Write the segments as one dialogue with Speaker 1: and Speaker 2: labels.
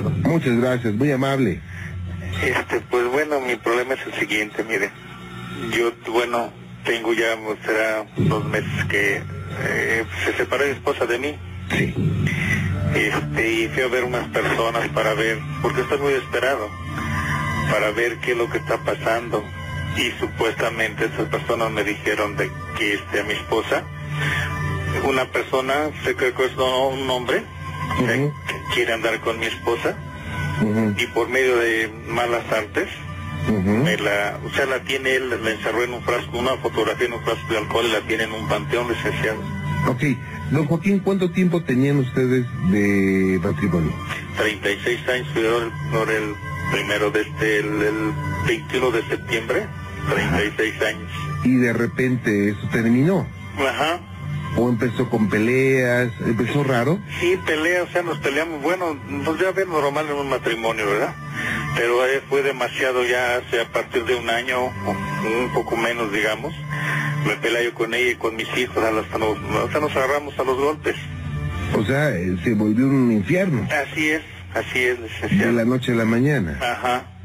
Speaker 1: licenciado.
Speaker 2: Muchas gracias, muy amable.
Speaker 1: Este, pues bueno, mi problema es el siguiente, mire. Yo, bueno, tengo ya, será dos meses que eh, se separó mi esposa de mí.
Speaker 2: Sí.
Speaker 1: Este, y fui a ver unas personas para ver, porque estoy muy desesperado, para ver qué es lo que está pasando. Y supuestamente esas personas me dijeron de que este, a mi esposa, una persona, sé que es un hombre, que quiere andar con mi esposa, y por medio de malas artes, me la, o sea, la tiene él, la encerró en un frasco, una fotografía en un frasco de alcohol y la tiene en un panteón licenciado.
Speaker 2: Ok, don Joaquín, ¿cuánto tiempo tenían ustedes de matrimonio?
Speaker 1: 36 años, ahora el, primero de este, el, el 21 de septiembre, 36 años.
Speaker 2: Y de repente eso terminó.
Speaker 1: Ajá.
Speaker 2: ¿O empezó con peleas? ¿Empezó raro?
Speaker 1: Sí, pelea, o sea, nos peleamos, bueno, pues ya ves normal en un matrimonio, ¿verdad? Pero eh, fue demasiado ya hace a partir de un año, un poco menos, digamos. Me peleé yo con ella y con mis hijos, hasta nos, hasta nos agarramos a los golpes.
Speaker 2: O sea, eh, se volvió un infierno.
Speaker 1: Así es, así es,
Speaker 2: De la noche a la mañana.
Speaker 1: Ajá.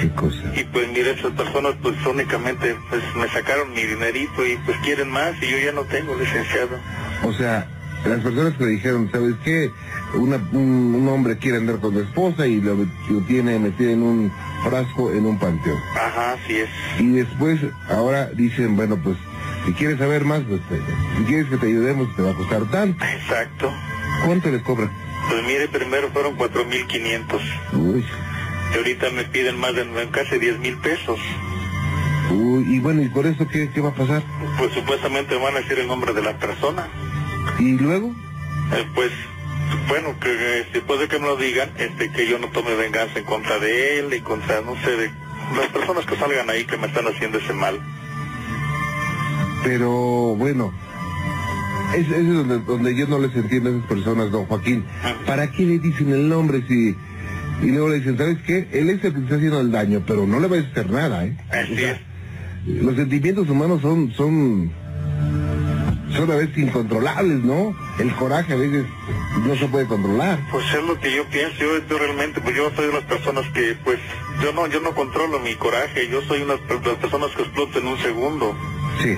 Speaker 2: Qué cosa.
Speaker 1: Y pues mire, esas personas pues únicamente pues me sacaron mi dinerito y pues quieren más y yo ya no tengo, licenciado.
Speaker 2: O sea, las personas que dijeron, ¿sabes qué? Una- un, un hombre quiere andar con su esposa y lo, lo tiene metido en un frasco en un panteón.
Speaker 1: Ajá, así es.
Speaker 2: Y después, ahora dicen, bueno, pues, si quieres saber más, pues, si quieres que te ayudemos, te va a costar tanto.
Speaker 1: Exacto.
Speaker 2: ¿Cuánto les cobran?
Speaker 1: Pues mire, primero fueron 4.500.
Speaker 2: Uy,
Speaker 1: Ahorita me piden más de casi 10 mil pesos.
Speaker 2: uy, y bueno, ¿y por eso qué, qué va a pasar?
Speaker 1: Pues supuestamente van a decir el nombre de la persona.
Speaker 2: ¿Y luego?
Speaker 1: Eh, pues, bueno, que después de que me lo digan, este, que yo no tome venganza en contra de él y contra, no sé, de las personas que salgan ahí que me están haciendo ese mal.
Speaker 2: Pero, bueno, es, es donde, donde yo no les entiendo a esas personas, don Joaquín. ¿Para qué le dicen el nombre si... Y luego le dicen, ¿sabes qué? Él es el que está haciendo el daño, pero no le va a hacer nada, ¿eh?
Speaker 1: Así es.
Speaker 2: Los sentimientos humanos son, son, son a veces incontrolables, ¿no? El coraje a veces no se puede controlar.
Speaker 1: Pues es lo que yo pienso, yo, yo realmente, pues yo soy de las personas que, pues, yo no, yo no controlo mi coraje, yo soy una de las personas que exploto en un segundo.
Speaker 2: Sí.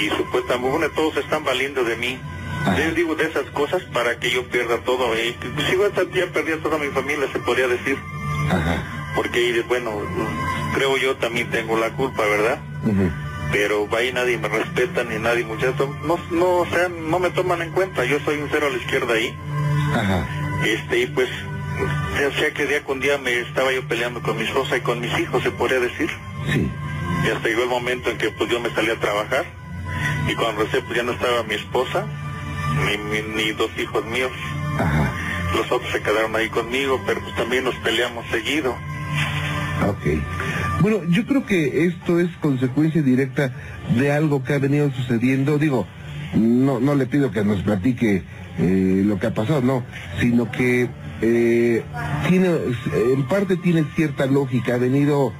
Speaker 1: Y supuestamente, bueno, todos están valiendo de mí.
Speaker 2: Ajá.
Speaker 1: Les digo de esas cosas para que yo pierda todo. Y si yo hasta ya perdí a toda mi familia, se podría decir.
Speaker 2: Ajá.
Speaker 1: Porque, y, bueno, creo yo también tengo la culpa, ¿verdad? Pero ahí nadie me respeta, ni nadie, muchachos. No, no, o sea, no me toman en cuenta. Yo soy un cero a la izquierda ahí.
Speaker 2: Ajá.
Speaker 1: Este, y pues, o sea que día con día me estaba yo peleando con mi esposa y con mis hijos, se podría decir.
Speaker 2: Sí.
Speaker 1: Y hasta llegó el momento en que pues yo me salí a trabajar. Y cuando recé, pues ya no estaba mi esposa, ni, mi- ni dos hijos míos.
Speaker 2: Ajá.
Speaker 1: Los otros se quedaron ahí conmigo, pero pues también nos peleamos seguido.
Speaker 2: Ok. Bueno, yo creo que esto es consecuencia directa de algo que ha venido sucediendo. Digo, no, no le pido que nos platique eh, lo que ha pasado, no, sino que eh, tiene, en parte tiene cierta lógica, ha venido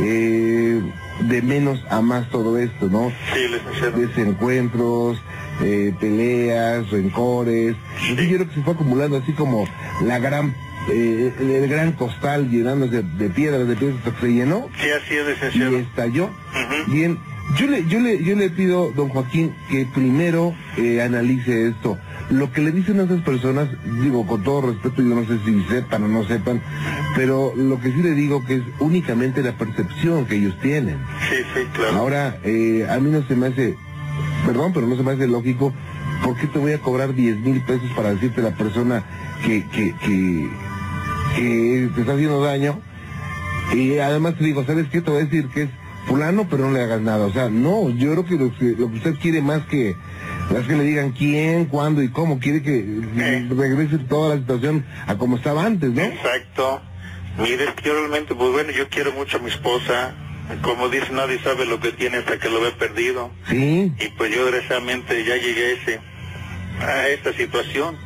Speaker 2: eh, de menos a más todo esto, ¿no?
Speaker 1: Sí, licenciado.
Speaker 2: desencuentros, eh, peleas, rencores. Entonces yo creo que se fue acumulando así como la gran, eh, el gran costal llenándose de piedras, de piedras hasta que se llenó
Speaker 1: Sí, así es,
Speaker 2: y estalló. Bien, yo le, yo le, yo le pido, don Joaquín, que primero eh, analice esto. Lo que le dicen a esas personas, digo con todo respeto, yo no sé si sepan o no sepan, pero lo que sí le digo que es únicamente la percepción que ellos tienen.
Speaker 1: Sí, sí, claro.
Speaker 2: Ahora, eh, a mí no se me hace, perdón, pero no se me hace lógico, ¿por qué te voy a cobrar 10 mil pesos para decirte a la persona que, que, que, que te está haciendo daño? Y además te digo, ¿sabes qué? Te voy a decir que es fulano, pero no le hagas nada. O sea, no, yo creo que lo que, lo que usted quiere más que, más que le digan quién, cuándo y cómo, quiere que regrese toda la situación a como estaba antes, ¿no?
Speaker 1: Exacto. Mire, yo realmente, pues bueno, yo quiero mucho a mi esposa. Como dice, nadie sabe lo que tiene hasta que lo ve perdido.
Speaker 2: Sí,
Speaker 1: Y pues yo desgraciadamente ya llegué a, ese, a esta situación.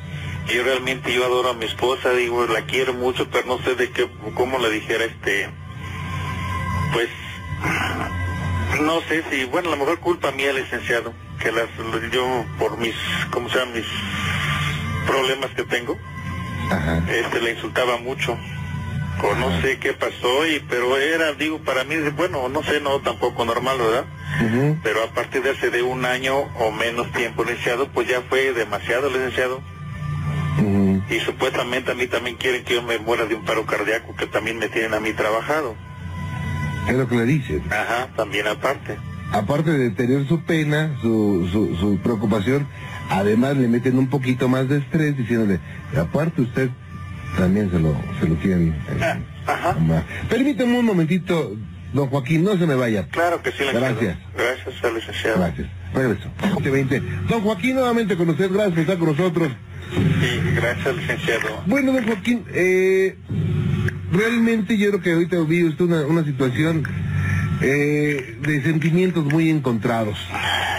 Speaker 1: Y realmente yo adoro a mi esposa, digo, la quiero mucho, pero no sé de qué, cómo le dijera este, pues, no sé si, bueno, a lo mejor culpa mía, licenciado, que las, yo por mis, ¿cómo se? Mis problemas que tengo,
Speaker 2: Ajá.
Speaker 1: este le insultaba mucho o no sé qué pasó y pero era digo para mí bueno no sé no tampoco normal verdad pero a partir de hace de un año o menos tiempo licenciado pues ya fue demasiado licenciado.
Speaker 2: Ujú.
Speaker 1: y supuestamente a mí también quieren que yo me muera de un paro cardíaco que también me tienen a mí trabajado.
Speaker 2: Es lo que le dicen.
Speaker 1: ajá también aparte.
Speaker 2: Aparte de tener su pena, su, su, su preocupación, además le meten un poquito más de estrés diciéndole, aparte usted también se lo, se lo quieren. eh,
Speaker 1: Ah, ajá
Speaker 2: amar". Permítame un momentito, don Joaquín, no se me vaya.
Speaker 1: claro que sí.
Speaker 2: Gracias.
Speaker 1: gracias al licenciado
Speaker 2: Gracias. Regreso. 20. Don Joaquín, nuevamente con usted, gracias por estar con nosotros.
Speaker 1: sí gracias licenciado
Speaker 2: Bueno, don Joaquín, eh, realmente yo creo que ahorita vi usted una, una situación eh, de sentimientos muy encontrados,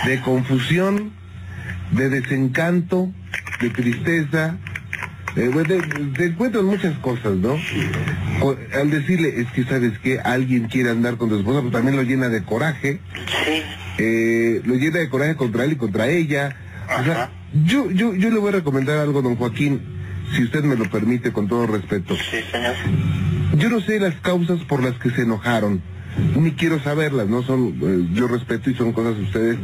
Speaker 2: de confusión, de desencanto, de tristeza, eh, bueno, de- te encuentran muchas cosas, ¿no? O- al decirle, es que sabes que alguien quiere andar con tu esposa, pero también lo llena de coraje,
Speaker 1: sí
Speaker 2: eh, lo llena de coraje contra él y contra ella. O sea, yo, yo, yo le voy a recomendar algo, don Joaquín, si usted me lo permite, con todo respeto.
Speaker 1: sí señor
Speaker 2: Yo no sé las causas por las que se enojaron, ni quiero saberlas, no son, eh, yo respeto y son cosas de ustedes.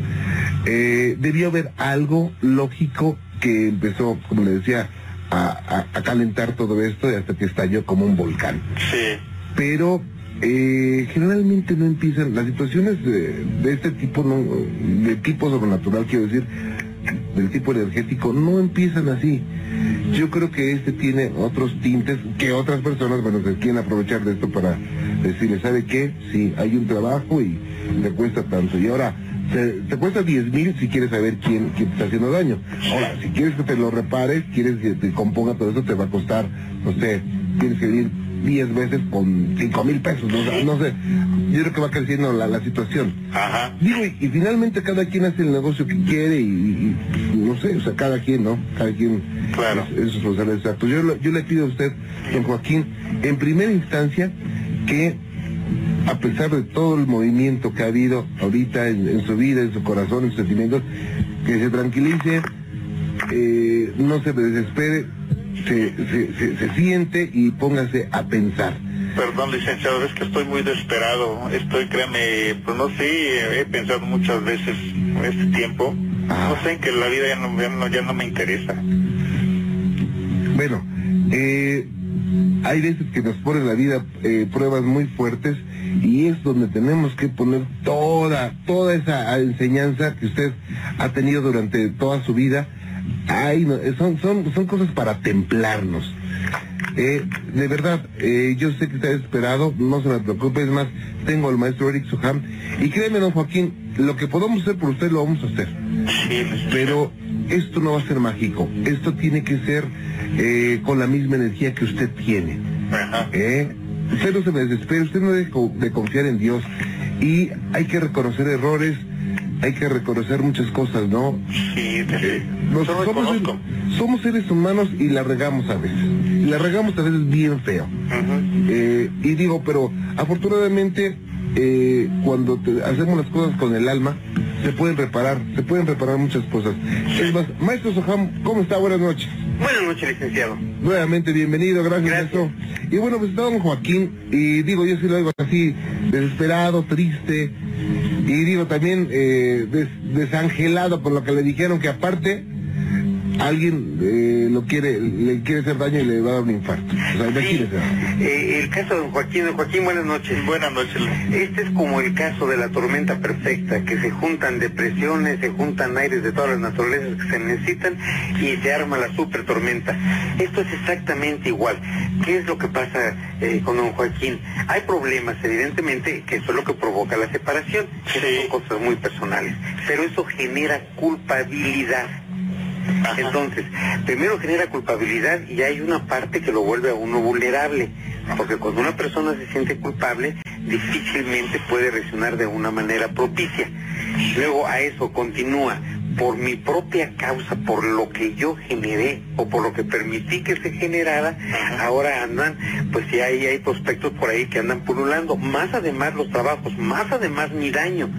Speaker 2: Eh, debió haber algo lógico que empezó, como le decía, a, a- a calentar todo esto y hasta que estalló como un volcán.
Speaker 1: Sí.
Speaker 2: Pero eh, generalmente no empiezan las situaciones de, de este tipo no de tipo sobrenatural quiero decir del tipo energético no empiezan así. Yo creo que este tiene otros tintes que otras personas bueno se quieren aprovechar de esto para decirle sabe qué sí hay un trabajo y te cuesta tanto. Y ahora te, te cuesta 10 mil si quieres saber quién, quién te está haciendo daño ahora si quieres que te lo repares quieres que te componga todo eso te va a costar no sé tienes que venir 10 veces con 5 mil pesos, no, sé, no sé, yo creo que va creciendo la, la situación.
Speaker 1: ajá
Speaker 2: Digo, y, y finalmente cada quien hace el negocio que quiere y, y- y, no sé, o sea, cada quien, ¿no? Cada quien
Speaker 1: Claro.
Speaker 2: es, es responsable exacto. Yo, yo le pido a usted, don Joaquín, en primera instancia, que a pesar de todo el movimiento que ha habido ahorita en, en su vida, en su corazón, en sus sentimientos, que se tranquilice, eh, no se desespere, se, se, se, se siente y póngase a pensar.
Speaker 1: Perdón, licenciado, es que estoy muy desesperado. Estoy, créame, pues no sé, he pensado muchas veces en este tiempo.
Speaker 2: Ah.
Speaker 1: No sé, que la vida ya no, ya no, ya no me interesa.
Speaker 2: Bueno, eh, hay veces que nos pone la vida eh, pruebas muy fuertes y es donde tenemos que poner toda, toda esa enseñanza que usted ha tenido durante toda su vida. Ay, no, eh, son, son, son cosas para templarnos. Eh, de verdad, eh, yo sé que está desesperado, no se me preocupe, es más, tengo al maestro Eric Soham y créeme, don Joaquín, lo que podamos hacer por usted lo vamos a hacer. Pero esto no va a ser mágico. Esto tiene que ser eh, con la misma energía que usted tiene. ¿eh? Usted no se me desespere, usted no deje co- de confiar en Dios. Y hay que reconocer errores, hay que reconocer muchas cosas, ¿no?
Speaker 1: Sí,
Speaker 2: Eh,
Speaker 1: sí.
Speaker 2: nos- somos, seres humanos y la regamos a veces. La regamos a veces bien feo. Eh, y digo, pero afortunadamente eh, cuando te- hacemos las cosas con el alma, se pueden reparar, se pueden reparar muchas cosas. Es más, maestro Soham, ¿cómo está? Buenas noches.
Speaker 3: Buenas noches, licenciado.
Speaker 2: Nuevamente, bienvenido, gracias,
Speaker 3: Gracias.
Speaker 2: Y bueno, pues está don Joaquín, y digo, yo sí lo oigo así, desesperado, triste, y digo también eh, des- desangelado por lo que le dijeron que aparte alguien eh, lo quiere, le quiere hacer daño y le va a dar un infarto. O sea, imagínese.
Speaker 3: Eh, el caso de don Joaquín. Don Joaquín, buenas noches.
Speaker 1: Buenas noches.
Speaker 3: Este es como el caso de la tormenta perfecta, que se juntan depresiones, se juntan aires de todas las naturalezas que se necesitan y se arma la super tormenta. Esto es exactamente igual. ¿Qué es lo que pasa eh, con don Joaquín? Hay problemas, evidentemente, que eso es lo que provoca la separación, que
Speaker 1: Sí.
Speaker 3: son cosas muy personales, pero eso genera culpabilidad.
Speaker 1: Ajá.
Speaker 3: Entonces, primero genera culpabilidad y hay una parte que lo vuelve a uno vulnerable, porque cuando una persona se siente culpable, difícilmente puede reaccionar de una manera propicia. Luego a eso continúa, por mi propia causa, por lo que yo generé o por lo que permití que se generara, ahora andan, pues sí hay, hay prospectos por ahí que andan pululando, más además los trabajos, más además mi daño.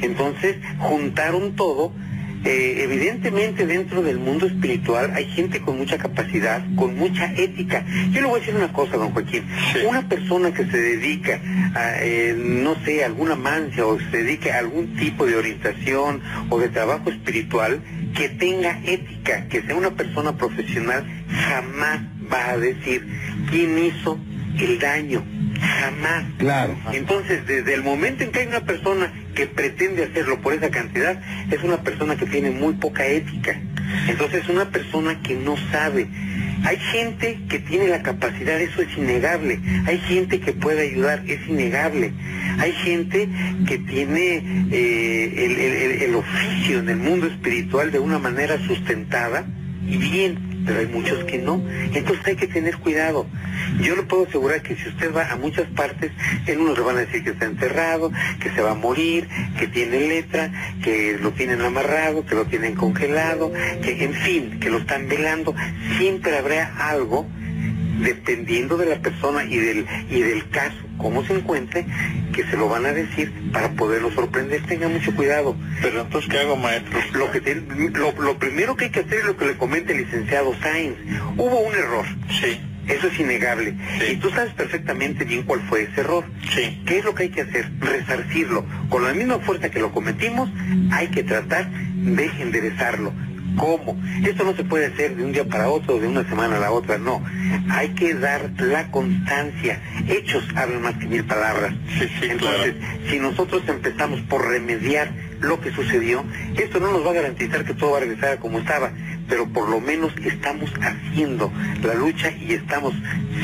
Speaker 3: Entonces, juntaron todo Eh, evidentemente dentro del mundo espiritual hay gente con mucha capacidad, con mucha ética. Yo le voy a decir una cosa, don Joaquín. Una persona que se dedica a, eh, no sé, alguna mancia o se dedique a algún tipo de orientación o de trabajo espiritual, que tenga ética, que sea una persona profesional, jamás va a decir quién hizo el daño. Jamás.
Speaker 2: Claro.
Speaker 3: Entonces, desde el momento en que hay una persona que pretende hacerlo por esa cantidad, es una persona que tiene muy poca ética. Entonces, es una persona que no sabe. Hay gente que tiene la capacidad, eso es innegable. Hay gente que puede ayudar, es innegable. Hay gente que tiene eh, el, el- el oficio en el mundo espiritual de una manera sustentada y bien, pero hay muchos que no. Entonces hay que tener cuidado. Yo le puedo asegurar que si usted va a muchas partes, en unos le van a decir que está enterrado, que se va a morir, que tiene letra, que lo tienen amarrado, que lo tienen congelado, que en fin, que lo están velando. Siempre habrá algo dependiendo de la persona y del y del caso, cómo se encuentre, que se lo van a decir para poderlo sorprender. Tenga mucho cuidado.
Speaker 1: Pero entonces, ¿qué hago, maestro?
Speaker 3: Lo, que te- lo, lo primero que hay que hacer es lo que le comenta el licenciado Sainz. Hubo un error.
Speaker 1: Sí,
Speaker 3: Eso es innegable.
Speaker 1: Sí.
Speaker 3: Y tú sabes perfectamente bien cuál fue ese error.
Speaker 1: sí.
Speaker 3: ¿Qué es lo que hay que hacer? Resarcirlo. Con la misma fuerza que lo cometimos, hay que tratar de enderezarlo. ¿Cómo? Esto no se puede hacer de un día para otro, de una semana a la otra, no. Hay que dar la constancia. Hechos hablan más que mil palabras.
Speaker 1: Sí, sí,
Speaker 3: Entonces, si nosotros empezamos por remediar lo que sucedió, esto no nos va a garantizar que todo va a regresar a como estaba, pero por lo menos estamos haciendo la lucha y estamos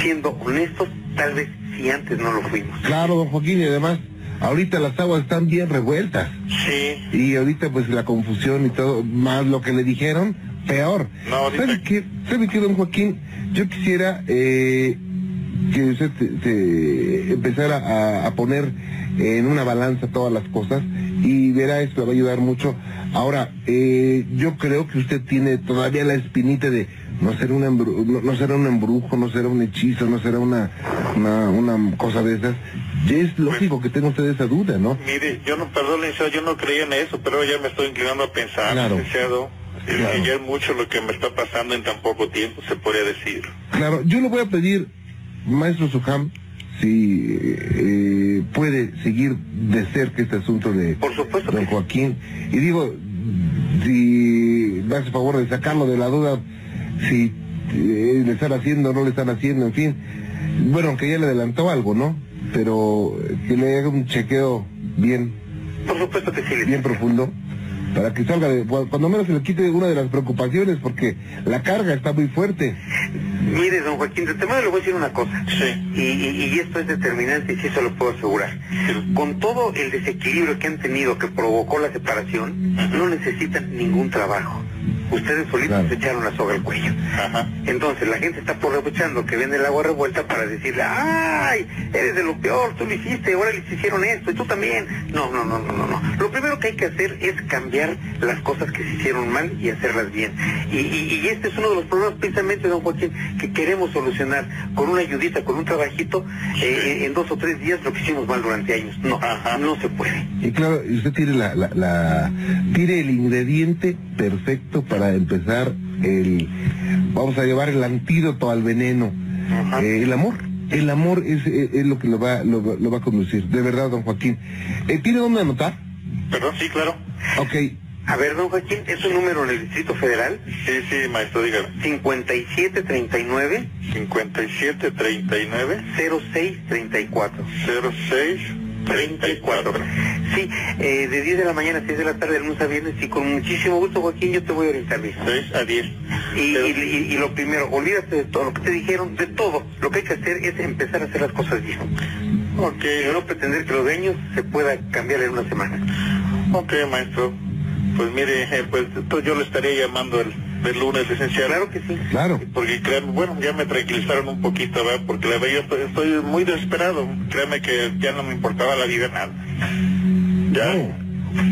Speaker 3: siendo honestos, tal vez si antes no lo fuimos.
Speaker 2: Claro, don Joaquín, y además, ahorita las aguas están bien revueltas.
Speaker 1: Sí,
Speaker 2: Y ahorita pues la confusión y todo, más lo que le dijeron, peor.
Speaker 1: No, ahorita-
Speaker 2: ¿Sabe qué, ¿Sabe qué, don Joaquín? Yo quisiera eh, que usted se empezara a, a poner en una balanza todas las cosas y verá esto, le va a ayudar mucho. Ahora, eh, yo creo que usted tiene todavía la espinita de no ser, un embru- no, no será un embrujo, no será un hechizo, no será una, una, una cosa de esas. Ya es lógico que tenga usted esa duda, ¿no?
Speaker 1: mire, yo no, perdón, licenciado, yo no creía en eso, pero ya me estoy inclinando a pensar,
Speaker 2: Claro.
Speaker 1: licenciado. eh,
Speaker 2: Claro.
Speaker 1: ya es mucho lo que me está pasando en tan poco tiempo, se podría decir.
Speaker 2: Claro, yo le voy a pedir, maestro Sujam, si eh, puede seguir de cerca este asunto de
Speaker 3: Por supuesto
Speaker 2: don. Joaquín. Y digo, si me hace favor de sacarlo de la duda, si eh, le están haciendo o no le están haciendo, en fin. Bueno, aunque ya le adelantó algo, ¿no? Pero eh, que le haga un chequeo bien,
Speaker 3: Por supuesto que sí.
Speaker 2: bien profundo, para que salga de, cuando menos se le quite una de las preocupaciones, porque la carga está muy fuerte.
Speaker 3: Mire, don Joaquín, de temor le voy a decir una cosa.
Speaker 1: Sí.
Speaker 3: Y, y- y esto es determinante y sí se lo puedo asegurar. Con todo el desequilibrio que han tenido que provocó la separación, no necesitan ningún trabajo. Ustedes solitos
Speaker 2: Claro.
Speaker 3: se echaron la soga al cuello.
Speaker 1: Ajá.
Speaker 3: Entonces la gente está aprovechando que ven el agua revuelta para decirle, ¡ay! Eres de lo peor, tú lo hiciste, ahora les hicieron esto y tú también. No, no, no, no, no, no. Lo primero que hay que hacer es cambiar las cosas que se hicieron mal y hacerlas bien. Y, y- y este es uno de los problemas precisamente, don Joaquín, que queremos solucionar con una ayudita, con un trabajito, eh, en dos o tres días lo que hicimos mal durante años. No,
Speaker 1: Ajá.
Speaker 3: no se puede.
Speaker 2: Y claro, y usted tiene la, la, la- tiene el ingrediente perfecto para empezar el, vamos a llevar el antídoto al veneno. Eh, el amor. El amor es, es- es lo que lo va, lo, va- lo va a conducir, de verdad, don Joaquín. Eh, ¿Tiene dónde anotar?
Speaker 1: Perdón, sí, claro.
Speaker 2: Ok,
Speaker 3: A ver, don Joaquín, es un número en el Distrito Federal,
Speaker 1: Sí, sí, maestro, dígame.
Speaker 3: 5739
Speaker 1: 5739
Speaker 3: 0634.
Speaker 1: 0634.
Speaker 3: Sí, eh, de 10 de la mañana a 6 de la tarde, de lunes a viernes, y con muchísimo gusto, Joaquín, yo te voy a orientar bien.
Speaker 1: 6 a 10.
Speaker 3: Y,
Speaker 1: Pero-
Speaker 3: y- y- y lo primero, olvídate de todo lo que te dijeron, de todo. Lo que hay que hacer es empezar a hacer las cosas bien.
Speaker 1: Ok,
Speaker 3: Y no pretender que los daños se pueda cambiar en una semana.
Speaker 1: ok, maestro. Pues mire, eh, pues yo le estaría llamando el, el lunes, licenciado.
Speaker 3: Claro que sí.
Speaker 2: claro.
Speaker 1: Porque bueno, ya me tranquilizaron un poquito, ¿verdad? Porque la verdad yo estoy, estoy muy desesperado. Créeme que ya no me importaba la vida nada. Ya,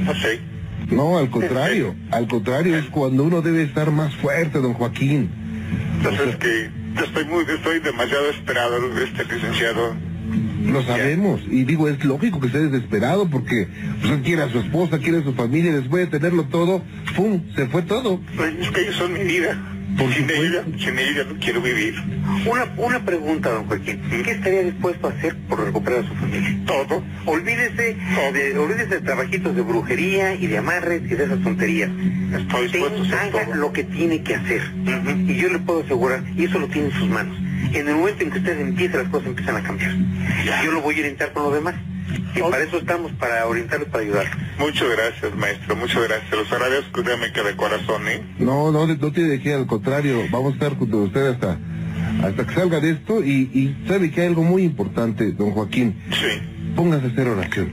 Speaker 1: no sé.
Speaker 2: No, al contrario, al contrario, es cuando uno debe estar más fuerte, don Joaquín.
Speaker 1: Entonces que yo estoy muy, estoy demasiado esperado, este licenciado.
Speaker 2: Lo sabemos. Y digo, es lógico que esté desesperado porque pues, él quiere a su esposa, quiere a su familia, después de tenerlo todo, ¡pum! Se fue todo.
Speaker 1: Pues es que ellos son mi vida.
Speaker 2: Por
Speaker 1: sin ella, sin ella no quiero vivir.
Speaker 3: Una, una pregunta, don Joaquín. ¿Qué estaría dispuesto a hacer por recuperar a su familia?
Speaker 1: Todo.
Speaker 3: Olvídese de, olvídese de trabajitos de brujería y de amarres y de esas tonterías.
Speaker 1: Estoy dispuesto a hacer
Speaker 3: haga
Speaker 1: todo.
Speaker 3: lo que tiene que hacer. Y yo le puedo asegurar, y eso lo tiene en sus manos. En el momento en que usted empiece, las cosas empiezan a cambiar.
Speaker 1: Ya.
Speaker 3: Yo lo voy a orientar con lo demás. Y para eso estamos, para orientarlos, para ayudarlos.
Speaker 1: Muchas gracias, maestro. Muchas gracias. Los agradezco, créame que de corazón, ¿eh?
Speaker 2: No, no, no tiene de qué, al contrario, vamos a estar junto a usted hasta, hasta que salga de esto y, y sabe que hay algo muy importante, don Joaquín,
Speaker 1: Sí.
Speaker 2: póngase a hacer oración.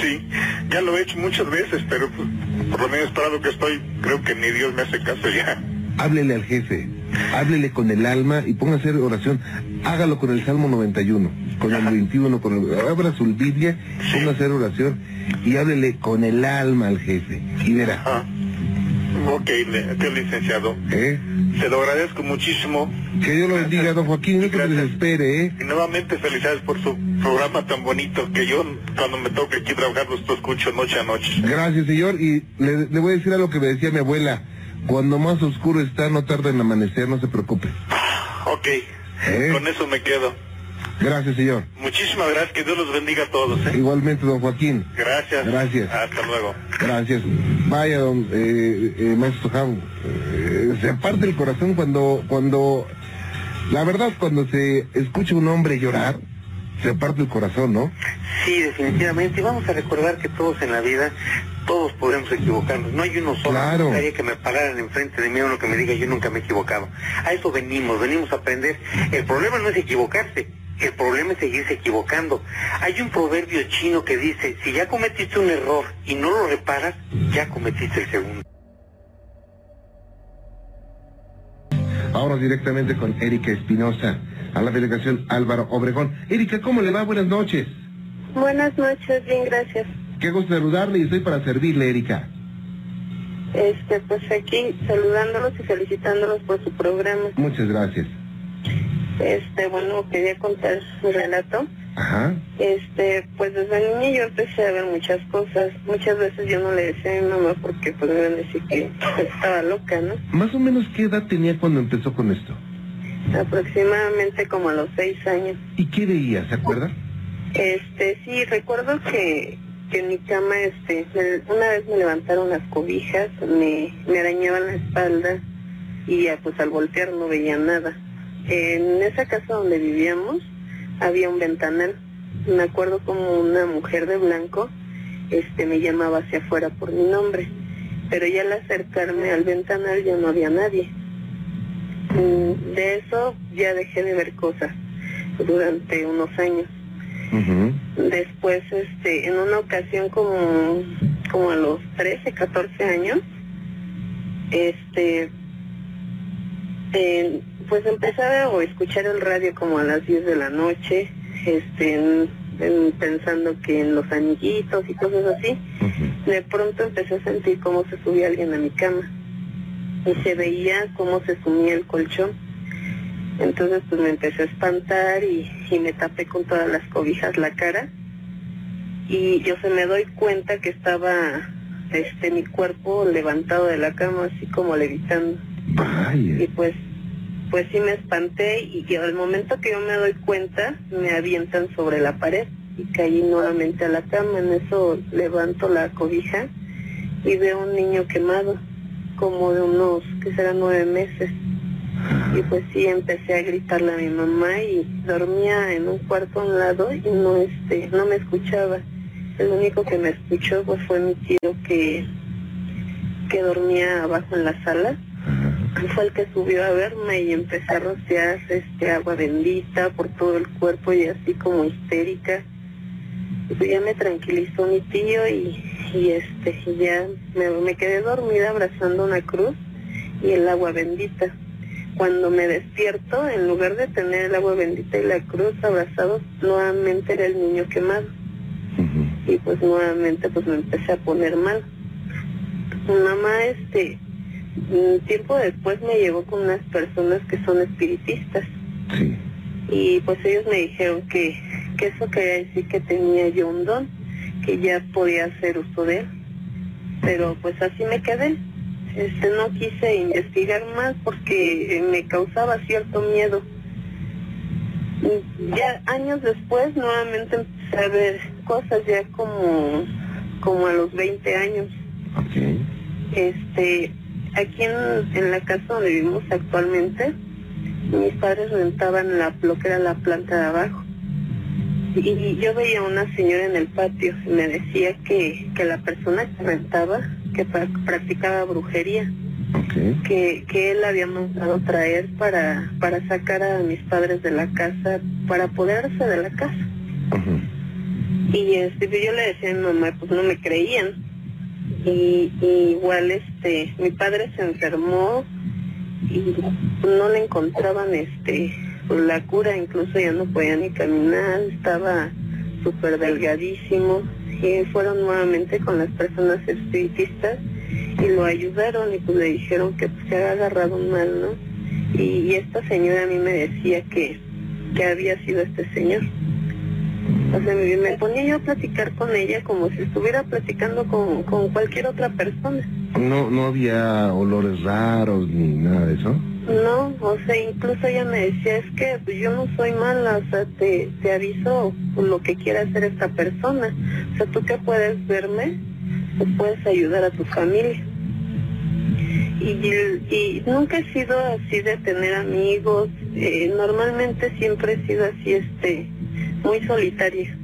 Speaker 1: Sí, ya lo he hecho muchas veces, pero pues, por lo menos para lo que estoy, creo que ni Dios me hace caso ya.
Speaker 2: Háblele al jefe, háblele con el alma y ponga a hacer oración. Hágalo con el Salmo 91, con el 21, con el, abra su Biblia, ponga a hacer oración y háblele con el alma al jefe. Y verá,
Speaker 1: Ah. Ok, licenciado.
Speaker 2: ¿eh?
Speaker 1: Se lo agradezco muchísimo.
Speaker 2: Que Dios lo bendiga, don Joaquín, no
Speaker 1: Gracias.
Speaker 2: desespere, ¿eh?
Speaker 1: Y nuevamente felicidades por su programa tan bonito que yo cuando me toque aquí trabajar lo escucho noche a noche.
Speaker 2: Gracias, señor. Y le, le voy a decir algo que me decía mi abuela. Cuando más oscuro está, no tarda en amanecer, no se preocupe.
Speaker 1: Ok,
Speaker 2: ¿Eh?
Speaker 1: con eso me quedo.
Speaker 2: Gracias, señor.
Speaker 1: Muchísimas gracias, que Dios los bendiga a todos. ¿eh?
Speaker 2: Igualmente, don Joaquín.
Speaker 1: Gracias.
Speaker 2: Gracias.
Speaker 1: Hasta luego.
Speaker 2: Gracias. Vaya, don eh, eh, maestro Jam, eh, se parte el corazón cuando, cuando, la verdad, cuando se escucha un hombre llorar, se parte el corazón, ¿no?
Speaker 3: Sí, definitivamente. Y vamos a recordar que todos en la vida, todos podemos equivocarnos. No hay uno solo.
Speaker 2: Claro.
Speaker 3: Que me pararan enfrente de mí uno que me diga yo nunca me he equivocado. A eso venimos, venimos a aprender. El problema no es equivocarse. El problema es seguirse equivocando. Hay un proverbio chino que dice, si ya cometiste un error y no lo reparas, ya cometiste el segundo.
Speaker 2: Ahora directamente con Erika Espinosa, a la delegación Álvaro Obregón. Erika, ¿cómo le va? Buenas noches.
Speaker 4: Buenas noches, bien, gracias.
Speaker 2: Qué gusto saludarle y estoy para servirle, Erika.
Speaker 4: Este, pues aquí saludándolos y felicitándolos por su programa.
Speaker 2: Muchas gracias.
Speaker 4: Este, bueno, quería contar mi relato.
Speaker 2: Ajá.
Speaker 4: Este, pues desde niña yo empecé a ver muchas cosas. Muchas veces yo no le decía a mi mamá porque pues me iban a decir que estaba loca, ¿no?
Speaker 2: Más o menos, ¿qué edad tenía cuando empezó con esto?
Speaker 4: Aproximadamente como a los seis años.
Speaker 2: ¿Y qué veía, se acuerda?
Speaker 4: Este, sí, recuerdo que, que en mi cama, este, una vez me levantaron las cobijas, me, me arañaban la espalda y ya, pues al voltear no veía nada. En esa casa donde vivíamos había un ventanal. Me acuerdo como una mujer de blanco este, me llamaba hacia afuera por mi nombre, pero ya al acercarme al ventanal ya no había nadie. Mm, De eso ya dejé de ver cosas durante unos años. Después, este, en una ocasión como, como a los 13, 14 años, este, eh, pues empecé a ver o escuchar el radio como a las 10 de la noche, este, en- en- pensando que en los anillitos y cosas así. De pronto empecé a sentir cómo se subía alguien a mi cama y se veía cómo se sumía el colchón. Entonces pues me empecé a espantar y, y me tapé con todas las cobijas la cara. Y yo se me doy cuenta que estaba este mi cuerpo levantado de la cama así como levitando. Y pues pues sí me espanté y, y al momento que yo me doy cuenta me avientan sobre la pared y caí nuevamente a la cama. En eso levanto la cobija y veo un niño quemado como de unos que serán nueve meses y pues sí empecé a gritarle a mi mamá y dormía en un cuarto a un lado y no este no me escuchaba. El único que me escuchó pues fue mi tío que que dormía abajo en la sala. Fue el que subió a verme y empecé a rociar este agua bendita por todo el cuerpo y así como histérica. Y pues ya me tranquilizó mi tío y, y este ya me, me quedé dormida abrazando una cruz y el agua bendita cuando me despierto en lugar de tener el agua bendita y la cruz abrazados nuevamente era el niño quemado y pues nuevamente pues me empecé a poner mal. Mi mamá este un tiempo después me llevó con unas personas que son espiritistas
Speaker 2: Sí.
Speaker 4: y pues ellos me dijeron que, que eso quería decir que tenía yo un don, que ya podía hacer uso de él. Pero pues así me quedé. Este, no quise investigar más porque me causaba cierto miedo. Ya años después nuevamente empecé a ver cosas ya como, como a los 20 años. Este, aquí en, en la casa donde vivimos actualmente, mis padres rentaban la, lo que era la planta de abajo. Y yo veía a una señora en el patio y me decía que, que la persona que rentaba, que pra- practicaba brujería, que, que él había mandado traer para, para sacar a mis padres de la casa, para apoderarse de la casa. Y este, yo le decía a mi mamá, pues no me creían. Y, y igual este, mi padre se enfermó y no le encontraban este pues, la cura, incluso ya no podía ni caminar, estaba súper delgadísimo. Y fueron nuevamente con las personas espiritistas y lo ayudaron y pues le dijeron que pues, se había agarrado un mal, ¿no? Y, esta señora a mí me decía que, que había sido este señor. O sea, me, me ponía yo a platicar con ella como si estuviera platicando con, con cualquier otra persona.
Speaker 2: No, no había olores raros ni nada de eso.
Speaker 4: No, o sea, incluso ella me decía, es que pues, yo no soy mala, o sea, te, te aviso lo que quiera hacer esta persona. O sea, tú que puedes verme, pues puedes ayudar a tu familia. Y, y nunca he sido así de tener amigos, eh, normalmente siempre he sido así, este, muy solitaria.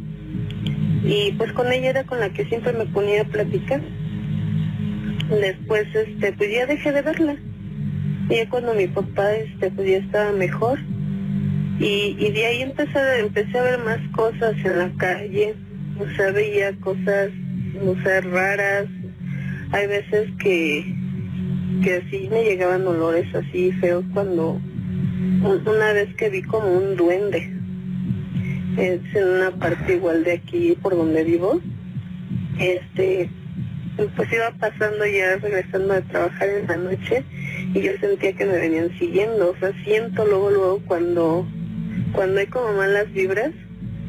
Speaker 4: Y pues con ella era con la que siempre me ponía a platicar. Después, este, pues ya dejé de verla. Ya cuando mi papá, este, pues ya estaba mejor. Y, y de ahí empecé, empecé a ver más cosas en la calle. O sea, veía cosas, o sea, raras. Hay veces que, que sí me llegaban olores así feos cuando un- una vez que vi como un duende. En una parte igual de aquí por donde vivo. Este, pues iba pasando ya regresando de trabajar en la noche y yo sentía que me venían siguiendo, o sea, siento luego luego cuando cuando hay como malas vibras,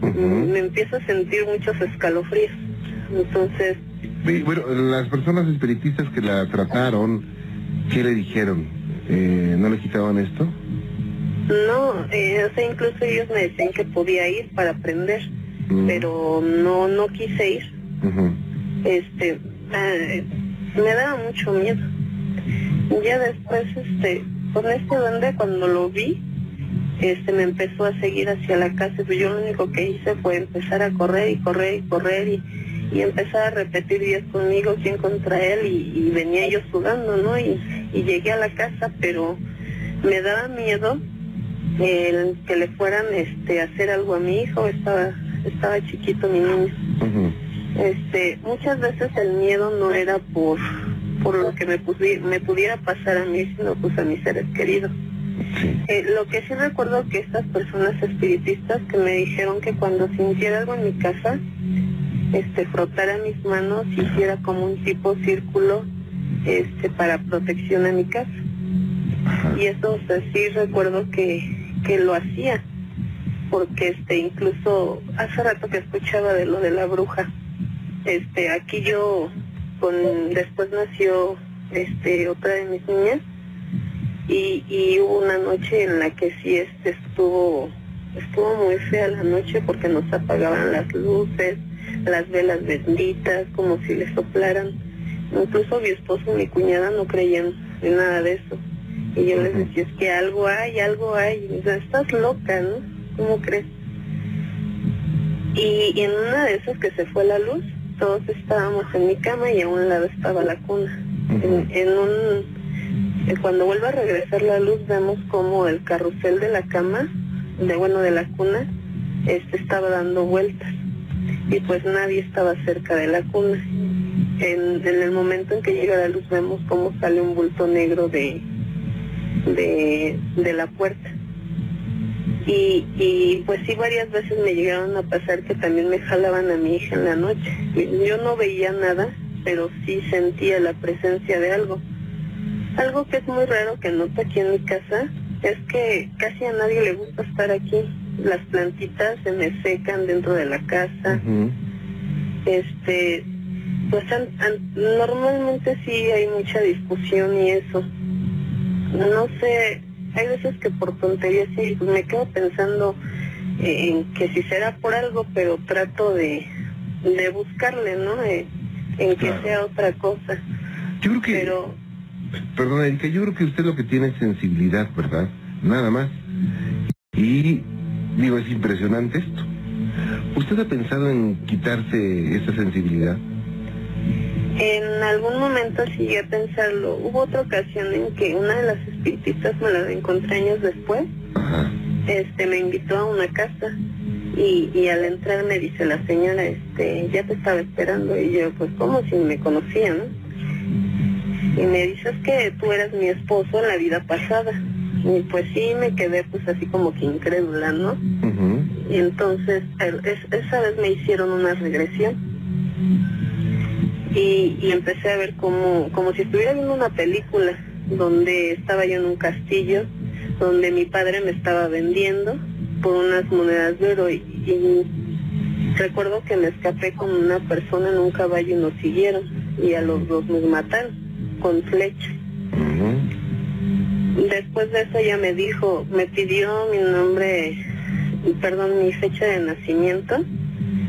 Speaker 4: me empiezo a sentir muchos escalofríos. Entonces,
Speaker 2: Sí, bueno, las personas espiritistas que la trataron, ¿qué le dijeron? Eh, ¿No le quitaban esto?
Speaker 4: no, eh, o sea, incluso ellos me decían que podía ir para aprender, pero no no quise ir. Este eh, me daba mucho miedo ya después este con este duende cuando lo vi este me empezó a seguir hacia la casa pues yo lo único que hice fue empezar a correr y correr y correr y, y empezar a repetir días conmigo quién contra él y, y venía yo sudando no y, y llegué a la casa pero me daba miedo el que le fueran este a hacer algo a mi hijo estaba estaba chiquito mi niño. Este, muchas veces el miedo no era por por lo que me, me pudiera pasar a mí, sino pues a mis seres queridos.
Speaker 2: Sí.
Speaker 4: Eh, lo que sí recuerdo que estas personas espiritistas que me dijeron que cuando sintiera algo en mi casa, este, frotara mis manos y hiciera como un tipo círculo este, para protección a mi casa.
Speaker 2: Ajá.
Speaker 4: Y eso, o sea, sí recuerdo que, que lo hacía, porque este, incluso hace rato que escuchaba de lo de la bruja, este, aquí yo, con, después nació, este, otra de mis niñas, y, y hubo una noche en la que sí, este, estuvo, estuvo muy fea la noche porque nos apagaban las luces, las velas benditas, como si le soplaran. Incluso mi esposo y mi cuñada no creían en nada de eso. Y yo les decía, es que algo hay, algo hay. Y me estás loca, ¿no? ¿Cómo crees? Y, y en una de esas que se fue la luz, todos estábamos en mi cama y a un lado estaba la cuna.
Speaker 2: Ujú.
Speaker 4: En, en un, eh, cuando vuelve a regresar la luz, vemos como el carrusel de la cama, de bueno, de la cuna, este estaba dando vueltas. Y pues nadie estaba cerca de la cuna. En, en el momento en que llega la luz vemos cómo sale un bulto negro de, de, de la puerta. Y, y pues sí, varias veces me llegaron a pasar que también me jalaban a mi hija en la noche. Yo no veía nada, pero sí sentía la presencia de algo. Algo que es muy raro que noto aquí en mi casa es que casi a nadie le gusta estar aquí. las plantitas se me secan dentro de la casa. Este, pues normalmente sí hay mucha discusión y eso. No sé, hay veces que por tonterías sí, pues me quedo pensando en que si será por algo, pero trato de, de buscarle, ¿no? En que sea otra cosa.
Speaker 2: Yo creo que... Pero... Perdona, Erika, yo creo que usted lo que tiene es sensibilidad, ¿verdad? Nada más. Y digo, es impresionante esto. ¿Usted ha pensado en quitarse esa sensibilidad?
Speaker 4: En algún momento llegué a pensarlo. Hubo otra ocasión en que una de las espiritistas me la encontré años después. Este me invitó a una casa y, y al entrar me dice la señora, este, ya te estaba esperando y yo, pues como si me conocía, ¿no? Y me dices que tú eras mi esposo en la vida pasada. Y pues sí, me quedé pues así como que incrédula, ¿no? Y entonces esa vez me hicieron una regresión. Y, y empecé a ver como, como si estuviera viendo una película donde estaba yo en un castillo, donde mi padre me estaba vendiendo por unas monedas de oro. Y, y recuerdo que me escapé con una persona en un caballo y nos siguieron. Y a los dos nos mataron con flecha. Después de eso ella me dijo, me pidió mi nombre, perdón, mi fecha de nacimiento.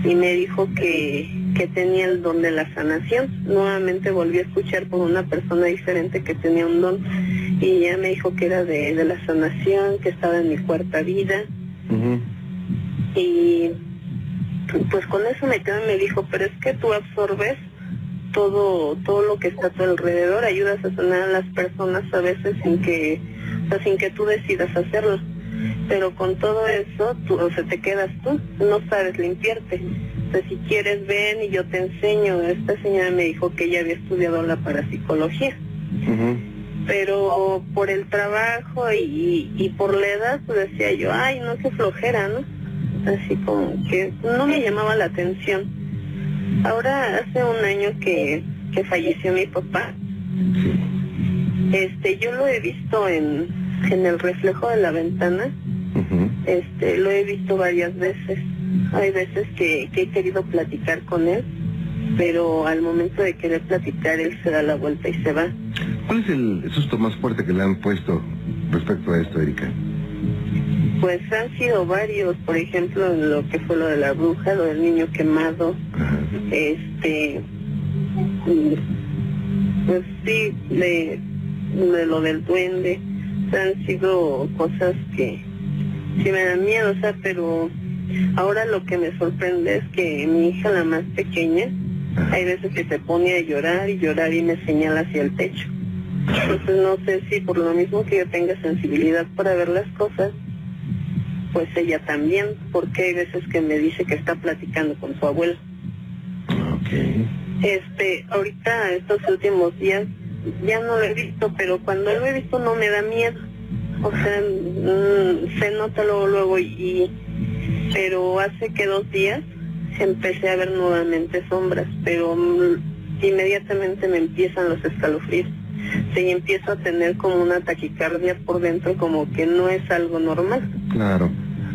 Speaker 4: Y me dijo que, que tenía el don de la sanación. Nuevamente volví a escuchar por una persona diferente que tenía un don y ella me dijo que era de, de la sanación, que estaba en mi cuarta vida. Y pues con eso me quedé y me dijo, pero es que tú absorbes todo todo lo que está a tu alrededor, ayudas a sanar a las personas a veces sin que, o sin que tú decidas hacerlo. Pero con todo eso, tú, o sea, te quedas tú, no sabes limpiarte. O sea, si quieres ven y yo te enseño. Esta señora me dijo que ella había estudiado la parapsicología. Pero por el trabajo y, y por la edad, pues decía yo, ay, no, qué flojera, ¿no? Así como que no me llamaba la atención Ahora hace un año que, que falleció mi papá. Este, yo lo he visto en, en el reflejo de la ventana. Este, lo he visto varias veces. Hay veces que, que he querido platicar con él, pero al momento de querer platicar él se da la vuelta y se va.
Speaker 2: ¿Cuál es el susto más fuerte que le han puesto respecto a esto, Erika?
Speaker 4: Pues han sido varios, por ejemplo, lo que fue lo de la bruja, lo del niño quemado, este, pues sí, de, lo del duende, han sido cosas que sí me dan miedo, o sea, pero ahora lo que me sorprende es que mi hija, la más pequeña, hay veces que se pone a llorar y llorar y me señala hacia el techo. Entonces no sé si por lo mismo que yo tenga sensibilidad para ver las cosas, pues ella también, porque hay veces que me dice que está platicando con su abuelo.
Speaker 2: Okay.
Speaker 4: Este, ahorita estos últimos días ya no lo he visto, pero cuando lo he visto no me da miedo. O sea, mm, se nota luego, luego y, pero hace que dos días empecé a ver nuevamente sombras, pero mm, inmediatamente me empiezan los escalofríos. Sí, empiezo a tener como una taquicardia por dentro, como que no es algo normal.
Speaker 2: Claro.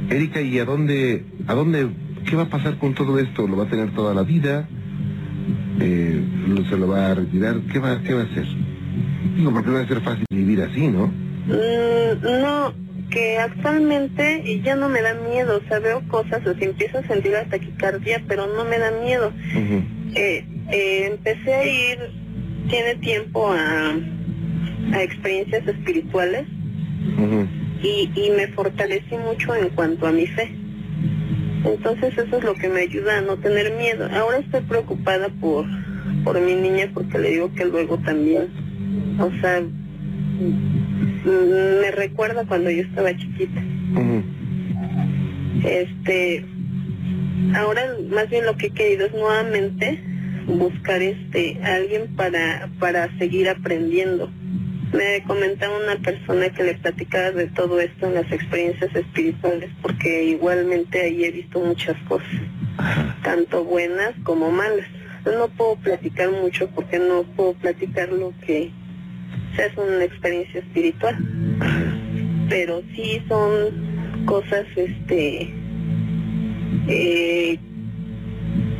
Speaker 2: Erika, ¿y a dónde, a dónde, qué va a pasar con todo esto? ¿Lo va a tener toda la vida? Eh, ¿Se lo va a retirar? ¿Qué va, qué va a hacer? Digo, porque no va a ser fácil vivir así, ¿no?
Speaker 4: Mm, no, que actualmente ya no me da miedo, o sea, veo cosas, o sea, empiezo a sentir la taquicardia, pero no me da miedo. eh, eh, empecé a ir, tiene tiempo a, a experiencias espirituales y, y me fortalecí mucho en cuanto a mi fe. Entonces eso es lo que me ayuda a no tener miedo. Ahora estoy preocupada por, por mi niña porque le digo que luego también, o sea, me recuerda cuando yo estaba chiquita. Este, ahora más bien lo que he querido es nuevamente buscar este alguien para para seguir aprendiendo me comentaba una persona que le platicaba de todo esto en las experiencias espirituales, porque igualmente ahí he visto muchas cosas, tanto buenas como malas. No puedo platicar mucho porque no puedo platicar lo que sea, es una experiencia espiritual, pero sí son cosas este eh,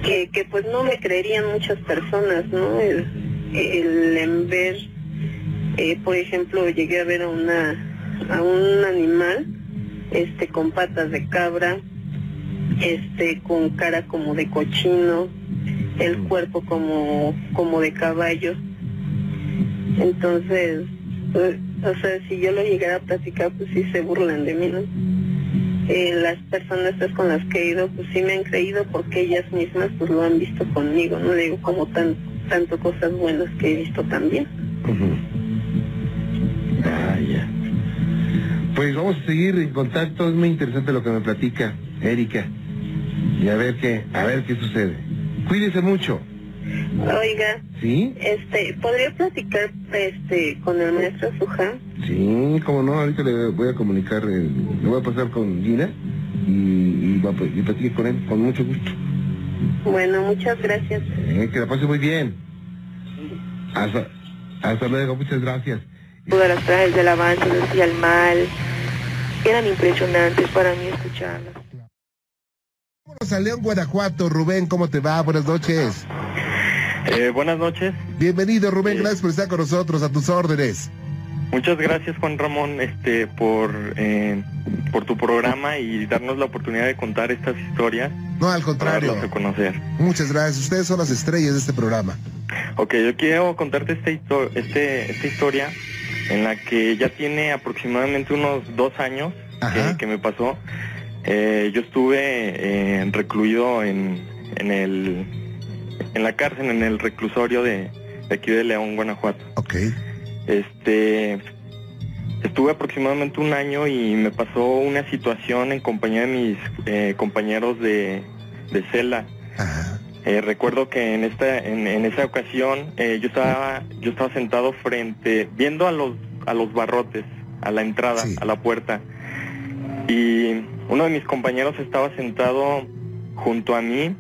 Speaker 4: que, que pues no me creerían muchas personas, ¿no? El, el en ver, eh, por ejemplo, llegué a ver a una a un animal este con patas de cabra, este con cara como de cochino, el cuerpo como como de caballo. Entonces, pues, o sea, si yo lo llegara a platicar, pues sí se burlan de mí, ¿no? Eh, las personas con las que he ido, pues sí me han creído porque ellas mismas pues lo han visto conmigo, no digo como tan tanto cosas buenas que he visto también.
Speaker 2: Pues vamos a seguir en contacto, es muy interesante lo que me platica Erika. Y a ver qué, a ver qué sucede. Cuídese mucho.
Speaker 4: Oiga,
Speaker 2: ¿Sí?
Speaker 4: este, ¿podría platicar este con el maestro Suján?
Speaker 2: Sí, como no, ahorita le voy a comunicar, eh, le voy a pasar con Gina y, y, a- y platique con él, con mucho gusto.
Speaker 4: Bueno, muchas gracias.
Speaker 2: Eh, que la pase muy bien. Hasta, hasta luego, muchas gracias.
Speaker 5: Todas las frases del avance hacia el mal eran impresionantes para mí escucharlas.
Speaker 2: Vámonos a León, Guanajuato. Rubén, ¿cómo te va? Buenas noches.
Speaker 6: Eh, buenas noches.
Speaker 2: Bienvenido, Rubén.
Speaker 6: Sí.
Speaker 2: Gracias por estar con nosotros, a tus órdenes.
Speaker 6: Muchas gracias Juan Ramón este por eh, por tu programa y darnos la oportunidad de contar estas historias
Speaker 2: No, al
Speaker 6: para
Speaker 2: contrario.
Speaker 6: darlas a conocer.
Speaker 2: Muchas gracias. Ustedes son las estrellas de este programa.
Speaker 6: Ok, yo quiero contarte esta, histo- este, esta historia en la que ya tiene aproximadamente unos dos años que me pasó. Eh, yo estuve eh, recluido en, en el en la cárcel, en el reclusorio de, de aquí de León, Guanajuato.
Speaker 2: Ok.
Speaker 6: Este estuve aproximadamente un año y me pasó una situación en compañía de mis eh, compañeros de, de celda.
Speaker 2: Ajá.
Speaker 6: Eh, recuerdo que en esta en, en esa ocasión eh, yo estaba yo estaba sentado frente viendo a los a los barrotes a la entrada
Speaker 2: Sí.
Speaker 6: a la puerta y uno de mis compañeros estaba sentado junto a mí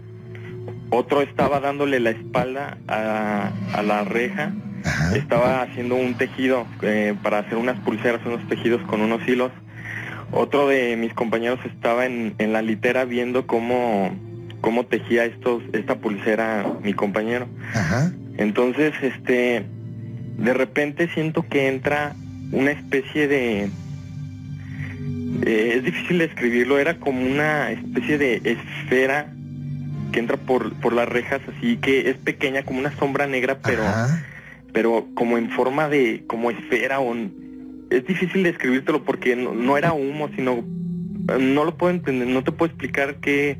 Speaker 6: otro estaba dándole la espalda a, a la reja
Speaker 2: Ajá.
Speaker 6: estaba haciendo un tejido eh, para hacer unas pulseras, unos tejidos con unos hilos. Otro de mis compañeros estaba en, en la litera viendo cómo, cómo tejía estos, esta pulsera mi compañero.
Speaker 2: Ajá.
Speaker 6: Entonces, este, de repente siento que entra una especie de, eh, es difícil describirlo, era como una especie de esfera que entra por, por las rejas, así que es pequeña, como una sombra negra, pero
Speaker 2: Ajá.
Speaker 6: pero como en forma de como esfera o es difícil describírtelo porque no, no era humo sino no lo puedo entender no te puedo explicar qué,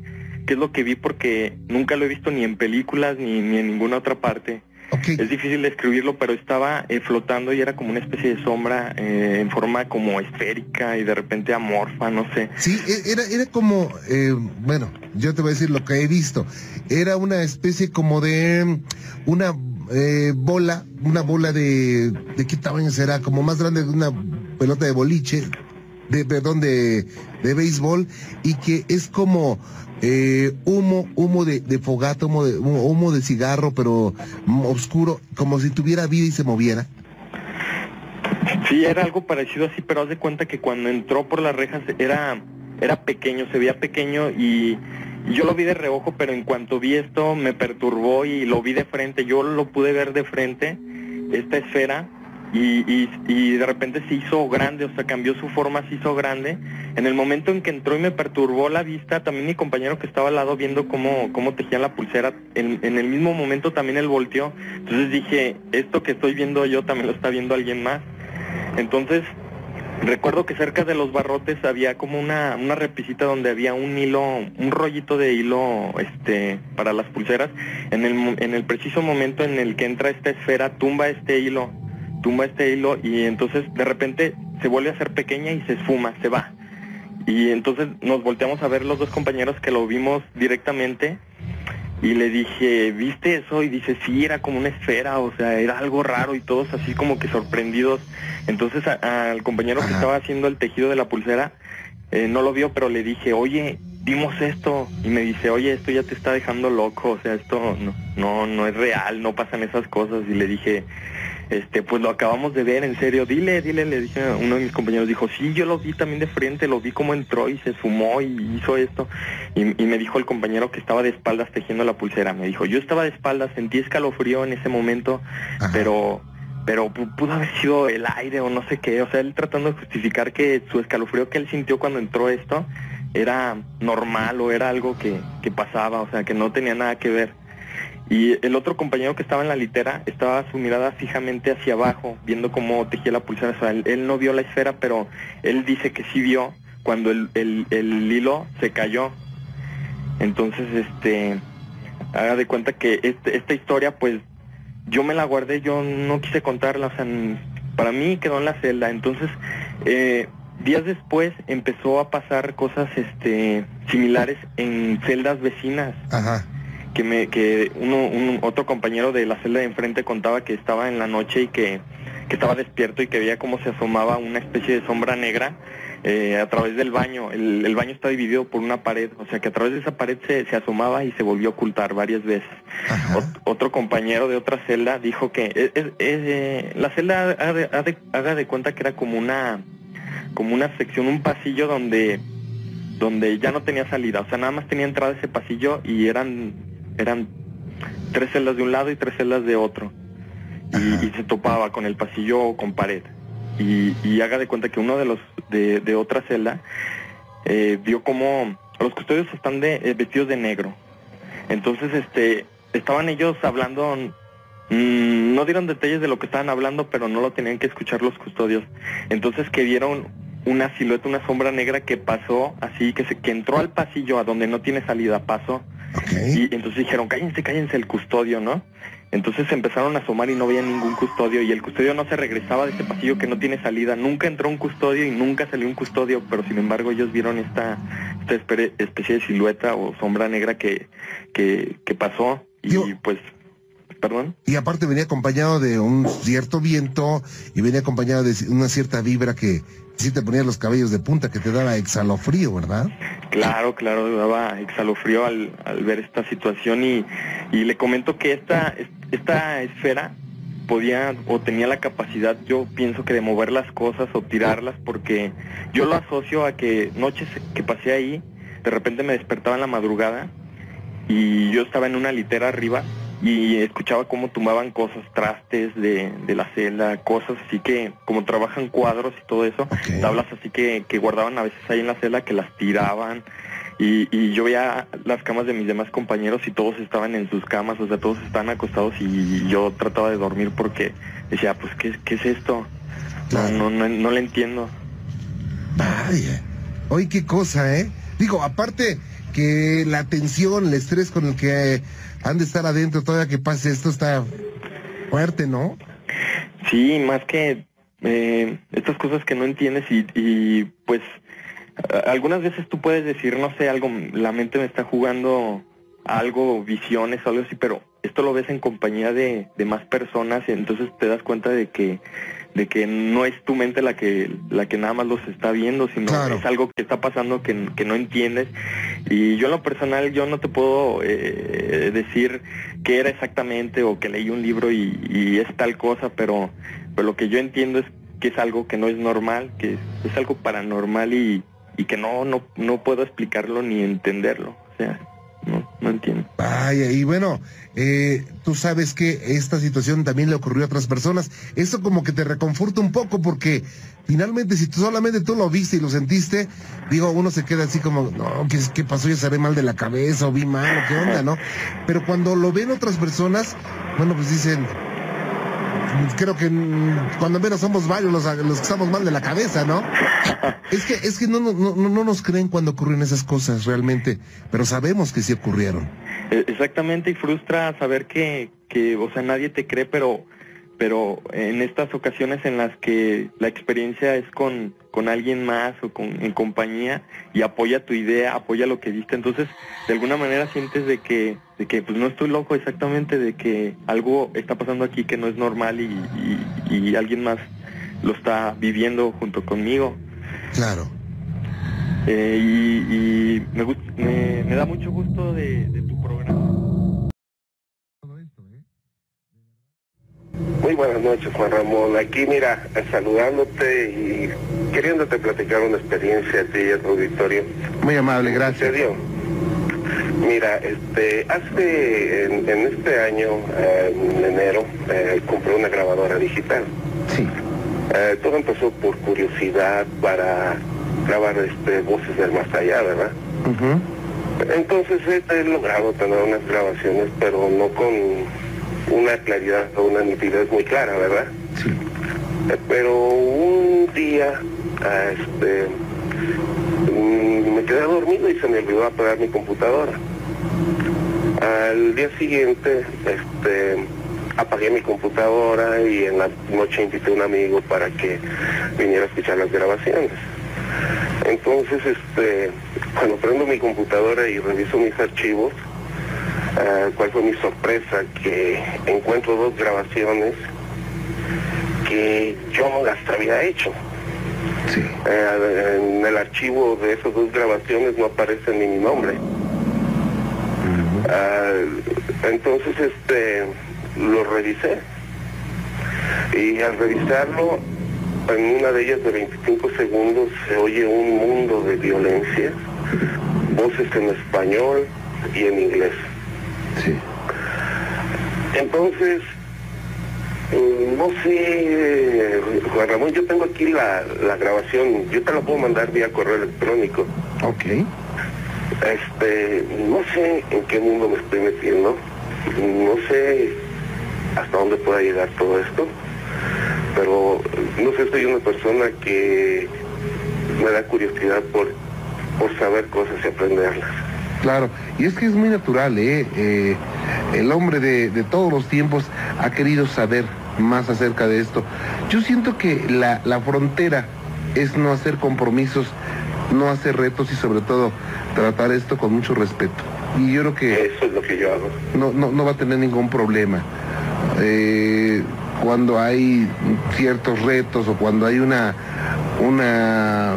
Speaker 6: qué es lo que vi porque nunca lo he visto ni en películas ni, ni en ninguna otra parte es difícil describirlo pero estaba eh, flotando y era como una especie de sombra eh, en forma como esférica y de repente amorfa no sé
Speaker 2: Sí, e- era, era como, eh, bueno, yo te voy a decir lo que he visto. Era una especie como de una eh, bola, una bola de, ¿de qué tamaño será? Como más grande de una pelota de boliche, de, perdón, de, de béisbol, y que es como eh, humo, humo de, de fogata, humo de, humo, de cigarro, pero mm, oscuro, como si tuviera vida y se moviera.
Speaker 6: Sí, era algo parecido así, pero haz de cuenta que cuando entró por las rejas era, era pequeño, se veía pequeño y yo lo vi de reojo, pero en cuanto vi esto me perturbó y lo vi de frente, yo lo pude ver de frente, esta esfera, y, y, de repente se hizo grande, o sea, cambió su forma, se hizo grande. En el momento en que entró y me perturbó la vista, también mi compañero que estaba al lado viendo cómo, cómo tejían la pulsera, en, el mismo momento también él volteó. Entonces dije, esto que estoy viendo yo también lo está viendo alguien más. Entonces, recuerdo que cerca de los barrotes había como una, una repisita donde había un hilo, un rollito de hilo este, para las pulseras. En el, en el preciso momento en el que entra esta esfera, tumba este hilo, tumba este hilo y entonces de repente se vuelve a hacer pequeña y se esfuma, se va. Y entonces nos volteamos a ver los dos compañeros que lo vimos directamente y le dije, ¿viste eso? Y dice, sí, era como una esfera, o sea, era algo raro y todos así como que sorprendidos. Entonces a- al compañero que estaba haciendo el tejido de la pulsera, eh, no lo vio, pero le dije, oye, vimos esto y me dice, oye, esto ya te está dejando loco, o sea, esto no, no, no es real, no pasan esas cosas. Y le dije, este, pues lo acabamos de ver, en serio, dile, dile, le dije a uno de mis compañeros, dijo, sí, yo lo vi también de frente, lo vi cómo entró y se sumó y hizo esto. Y, y me dijo el compañero que estaba de espaldas tejiendo la pulsera, me dijo, yo estaba de espaldas, sentí escalofrío en ese momento,
Speaker 2: Ajá.
Speaker 6: pero pero pu- pudo haber sido el aire o no sé qué, o sea, él tratando de justificar que su escalofrío que él sintió cuando entró esto era normal o era algo que, que pasaba, o sea, que no tenía nada que ver. Y el otro compañero que estaba en la litera estaba su mirada fijamente hacia abajo, viendo cómo tejía la pulsera. O sea, él, él no vio la esfera, pero él dice que sí vio cuando el, el, el hilo se cayó. Entonces, este, haga de cuenta que este, esta historia, pues, yo me la guardé, yo no quise contarla, o sea, para mí quedó en la celda. Entonces, eh, días después empezó a pasar cosas, este, similares en celdas vecinas
Speaker 2: Ajá.
Speaker 6: Que me que uno un otro compañero de la celda de enfrente contaba que estaba en la noche y que, que estaba despierto y que veía cómo se asomaba una especie de sombra negra eh, a través del baño. El, el baño está dividido por una pared, o sea que a través de esa pared se, se asomaba y se volvió a ocultar varias veces. Ot- otro compañero de otra celda dijo que es- es- es, eh, la celda haga de- haga de cuenta que era como una como una sección, un pasillo donde donde ya no tenía salida, o sea, nada más tenía entrada ese pasillo y eran eran tres celdas de un lado y tres celdas de otro. Y, y se topaba con el pasillo con pared. Y, y haga de cuenta que uno de los de, de otra celda eh, vio como los custodios están de, eh, vestidos de negro. Entonces, este, estaban ellos hablando, mm, no dieron detalles de lo que estaban hablando, pero no lo tenían que escuchar los custodios. Entonces que vieron una silueta, una sombra negra que pasó así, que se, que entró al pasillo a donde no tiene salida, pasó. Y entonces dijeron, cállense, cállense el custodio, ¿no? Entonces empezaron a asomar y no veían ningún custodio y el custodio no se regresaba de ese pasillo que no tiene salida. Nunca entró un custodio y nunca salió un custodio, pero sin embargo ellos vieron esta, esta especie de silueta o sombra negra que, que, que pasó y
Speaker 2: Yo-
Speaker 6: pues, perdón.
Speaker 2: Y aparte venía acompañado de un cierto viento y venía acompañado de una cierta vibra que sí te ponía los cabellos de punta, que te daba exhalofrío, ¿verdad?
Speaker 6: Claro, claro, daba exhalofrío al, al ver esta situación y, y le comento que esta, esta esfera podía o tenía la capacidad, yo pienso que de mover las cosas o tirarlas, porque yo lo asocio a que noches que pasé ahí, de repente me despertaba en la madrugada y yo estaba en una litera arriba y escuchaba cómo tumbaban cosas, trastes de, de la celda, cosas así que, como trabajan cuadros y todo eso,
Speaker 2: Ok.
Speaker 6: tablas así que, que guardaban a veces ahí en la celda, que las tiraban. Y, y yo veía las camas de mis demás compañeros y todos estaban en sus camas, o sea, todos estaban acostados y yo trataba de dormir porque decía, pues, ¿qué, qué es esto? No,
Speaker 2: Claro.
Speaker 6: no, no, no le entiendo.
Speaker 2: Vaya. Oye, qué cosa, ¿eh? Digo, aparte que la tensión, el estrés con el que han de estar adentro todavía que pase esto está fuerte, ¿no?
Speaker 6: Sí, más que eh, estas cosas que no entiendes y, pues algunas veces tú puedes decir, no sé, algo, la mente me está jugando algo, visiones o algo así, pero esto lo ves en compañía de, de más personas y entonces te das cuenta de que de que no es tu mente la que la que nada más los está viendo, sino
Speaker 2: Claro.
Speaker 6: es algo que está pasando que, que no entiendes. Y yo en lo personal yo no te puedo eh, decir qué era exactamente o que leí un libro y, y es tal cosa, pero, pero lo que yo entiendo es que es algo que no es normal, que es algo paranormal y, y que no, no, no puedo explicarlo ni entenderlo. O sea, no, no entiendo.
Speaker 2: Vaya, y bueno, eh, tú sabes que esta situación también le ocurrió a otras personas. Eso como que te reconforta un poco porque finalmente si tú solamente tú lo viste y lo sentiste, digo, uno se queda así como, no, ¿qué, qué pasó? ¿Ya seré mal de la cabeza o vi mal o qué onda, no? Pero cuando lo ven otras personas, bueno, pues dicen, creo que mm, cuando menos somos varios los, los que estamos mal de la cabeza, ¿no? Es que, es que no, no, no, no nos creen cuando ocurren esas cosas realmente, pero sabemos que sí ocurrieron.
Speaker 6: Eh, Exactamente, y frustra saber que, que, o sea, nadie te cree, pero, pero en estas ocasiones en las que la experiencia es con, con alguien más o con, en compañía y apoya tu idea, apoya lo que viste, entonces de alguna manera sientes de que, de que pues no estoy loco exactamente, de que algo está pasando aquí que no es normal y, y, y alguien más lo está viviendo junto conmigo.
Speaker 2: Claro.
Speaker 6: Eh, y, y me, gust- me, me da mucho gusto de, de tu programa.
Speaker 7: Muy buenas noches, Juan Ramón. Aquí, mira, saludándote y queriéndote platicar una experiencia a ti y a tu auditorio.
Speaker 2: Muy amable, gracias.
Speaker 7: Sucedió. Mira, este, hace, en, en este año, eh, en enero, eh, compré una grabadora digital.
Speaker 2: Sí.
Speaker 7: Eh, todo empezó por curiosidad para grabar este, voces del más allá, ¿verdad? Entonces he, he logrado tener unas grabaciones, pero no con una claridad o una nitidez muy clara, ¿verdad?
Speaker 2: Sí.
Speaker 7: Eh, Pero un día, ah, este, mm, me quedé dormido y se me olvidó apagar mi computadora. Al día siguiente, este, apagué mi computadora y en la noche invité a un amigo para que viniera a escuchar las grabaciones. Entonces, este, cuando prendo mi computadora y reviso mis archivos, ah, ¿cuál fue mi sorpresa? Que encuentro dos grabaciones que yo no las había hecho.
Speaker 2: Sí.
Speaker 7: Eh, en el archivo de esas dos grabaciones no aparece ni mi nombre. Ah, entonces, este, lo revisé. Y al revisarlo, en una de ellas de 25 segundos se oye un mundo de violencia, voces en español y en inglés.
Speaker 2: Sí.
Speaker 7: Entonces, mm, no sé, eh, Juan Ramón, yo tengo aquí la, la grabación, yo te la puedo mandar vía correo electrónico.
Speaker 2: Ok.
Speaker 7: Este, no sé en qué mundo me estoy metiendo, no sé hasta dónde pueda llegar todo esto, pero no sé, soy una persona que me da curiosidad por, por saber cosas y aprenderlas.
Speaker 2: Claro, y es que es muy natural, ¿eh? Eh, el hombre de, de todos los tiempos ha querido saber más acerca de esto. Yo siento que la, la frontera es no hacer compromisos, no hacer retos y sobre todo tratar esto con mucho respeto. Y yo creo que
Speaker 7: Eso es lo que yo hago.
Speaker 2: no, no, no va a tener ningún problema. Eh, cuando hay ciertos retos o cuando hay una, una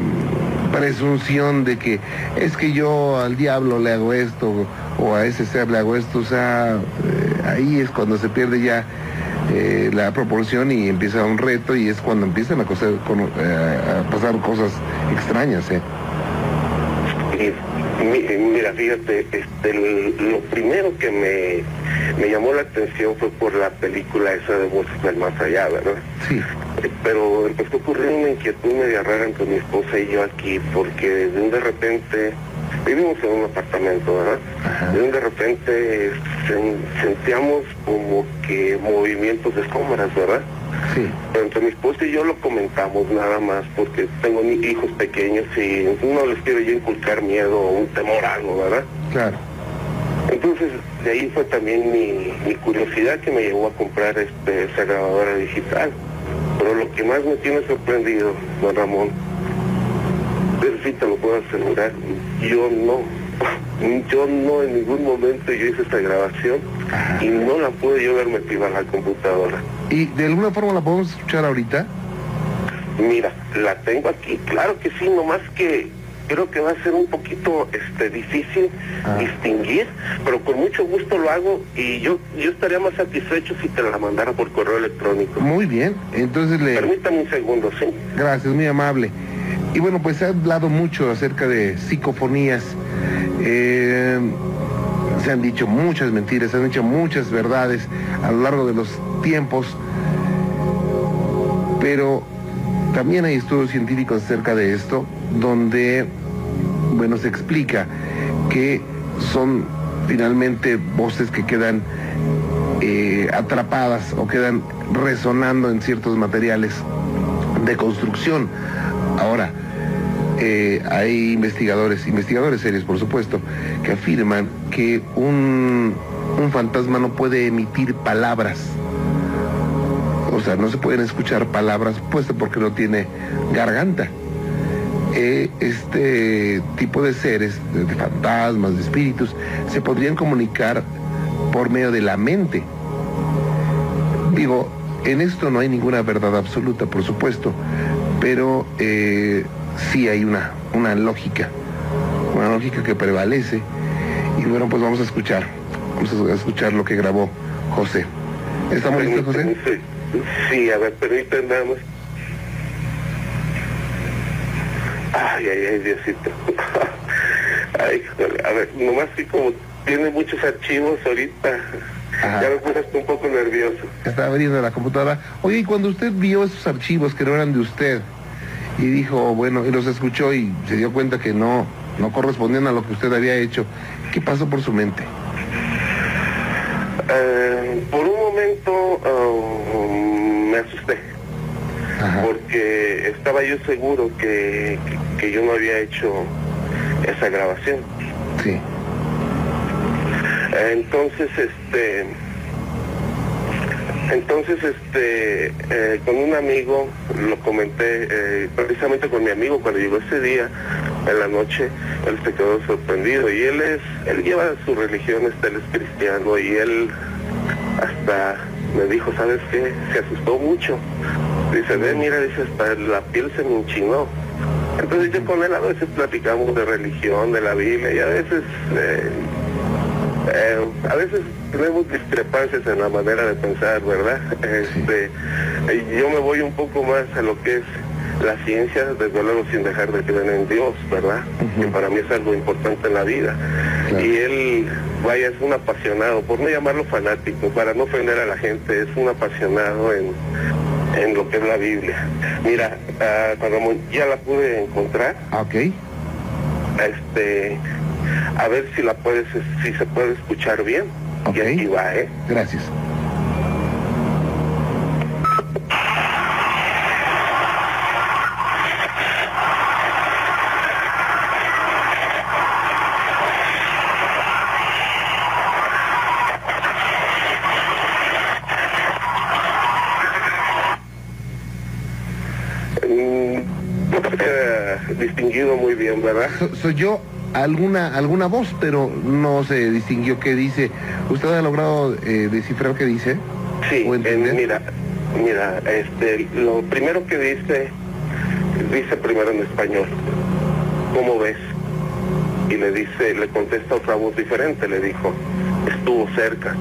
Speaker 2: presunción de que es que yo al diablo le hago esto o a ese ser le hago esto, o sea, eh, ahí es cuando se pierde ya eh, la proporción y empieza un reto y es cuando empiezan a, coser- con- eh, a pasar cosas extrañas. ¿eh?
Speaker 7: Mira, fíjate, este, lo primero que me, me llamó la atención fue por la película esa de Voces del Más Allá, ¿verdad?
Speaker 2: Sí,
Speaker 7: Eh, Pero empezó a ocurrir una inquietud media rara entre mi esposa y yo aquí, porque de repente, vivimos en un apartamento, ¿verdad?
Speaker 2: Ajá.
Speaker 7: De repente sen- sentíamos como que movimientos de sombras, ¿verdad?
Speaker 2: sí,
Speaker 7: Pero entre mi esposa y yo lo comentamos nada más porque tengo hijos pequeños y no les quiero yo inculcar miedo o un temor a algo, ¿verdad?
Speaker 2: claro.
Speaker 7: Entonces, de ahí fue también mi, mi curiosidad que me llevó a comprar este, esa grabadora digital. Pero lo que más me tiene sorprendido, don Ramón, eso sí te lo puedo asegurar, yo no, yo no en ningún momento yo hice esta grabación y no la pude yo haber metido a la computadora.
Speaker 2: ¿Y de alguna forma la podemos escuchar ahorita?
Speaker 7: Mira, la tengo aquí, claro que sí, nomás que creo que va a ser un poquito este difícil
Speaker 2: Ah.
Speaker 7: distinguir, pero con mucho gusto lo hago y yo yo estaría más satisfecho si te la mandara por correo electrónico.
Speaker 2: Muy bien, entonces le...
Speaker 7: Permítame un segundo, ¿sí?
Speaker 2: Gracias, muy amable. Y bueno, pues se ha hablado mucho acerca de psicofonías. Eh, se han dicho muchas mentiras, se han dicho muchas verdades a lo largo de los tiempos. Pero también hay estudios científicos acerca de esto, donde, bueno, se explica que son finalmente voces que quedan eh, atrapadas o quedan resonando en ciertos materiales de construcción. Ahora, eh, hay investigadores, investigadores serios por supuesto, que afirman que un, un fantasma no puede emitir palabras. O sea, no se pueden escuchar palabras puesto porque no tiene garganta. Eh, este tipo de seres, de, de fantasmas, de espíritus, se podrían comunicar por medio de la mente. Digo, en esto no hay ninguna verdad absoluta, por supuesto, pero eh, sí hay una, una lógica una lógica que prevalece. Y bueno, pues vamos a escuchar, vamos a escuchar lo que grabó José. ¿Estamos listos, José?
Speaker 7: Sí, sí, a ver, permítanme nada más. Ay, ay, ay, Diosito. ay, a ver, nomás que como tiene muchos archivos ahorita,
Speaker 2: Ajá.
Speaker 7: ya me puse un poco nervioso.
Speaker 2: Estaba abriendo la computadora. Oye, y cuando usted vio esos archivos que no eran de usted y dijo, bueno, y los escuchó y se dio cuenta que no, no correspondían a lo que usted había hecho, ¿qué pasó por su mente?
Speaker 7: Eh, por un momento ah, me asusté,
Speaker 2: Ajá.
Speaker 7: porque estaba yo seguro que, que, que yo no había hecho esa grabación.
Speaker 2: Sí.
Speaker 7: Entonces, este, entonces, este, eh, con un amigo lo comenté, eh, precisamente con mi amigo cuando llegó ese día en la noche, él se quedó sorprendido y él es, él lleva su religión, este, él es cristiano y él hasta me dijo, ¿sabes qué? Se asustó mucho. Dice, ve, mira, dice, hasta la piel se me enchinó. Entonces yo con él a veces platicamos de religión, de la Biblia y a veces eh, eh, a veces tenemos discrepancias en la manera de pensar, ¿verdad? Este, yo me voy un poco más a lo que es la ciencia, desde luego sin dejar de creer en Dios, ¿verdad? Que para mí es algo importante en la vida.
Speaker 2: Claro.
Speaker 7: Y él, vaya, es un apasionado, por no llamarlo fanático, para no ofender a la gente, es un apasionado en, en lo que es la Biblia. Mira, Juan Ramón, ya la pude encontrar
Speaker 2: Ah, ok.
Speaker 7: este a ver si la puedes si se puede escuchar bien
Speaker 2: Ok.
Speaker 7: y aquí va eh
Speaker 2: Gracias.
Speaker 7: Verdad
Speaker 2: So- soy yo alguna alguna voz, pero no se distinguió qué dice. ¿Usted ha logrado eh, descifrar qué dice?
Speaker 7: sí
Speaker 2: ¿O entender?
Speaker 7: mira mira este lo primero que dice dice primero en español cómo ves y le dice le contesta otra voz diferente le dijo estuvo cerca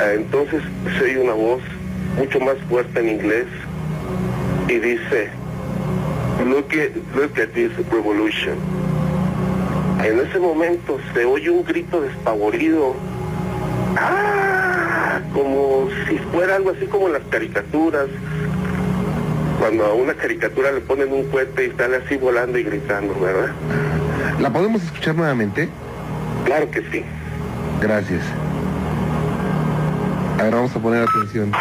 Speaker 7: Ah, entonces se oye una voz mucho más fuerte en inglés y dice look at, look at this revolution en ese momento se oye un grito despavorido ¡Ah! como si fuera algo así como las caricaturas cuando a una caricatura le ponen un cohete y sale así volando y gritando ¿verdad?
Speaker 2: ¿La podemos escuchar nuevamente?
Speaker 7: claro que sí
Speaker 2: Gracias. A ver, vamos a poner atención.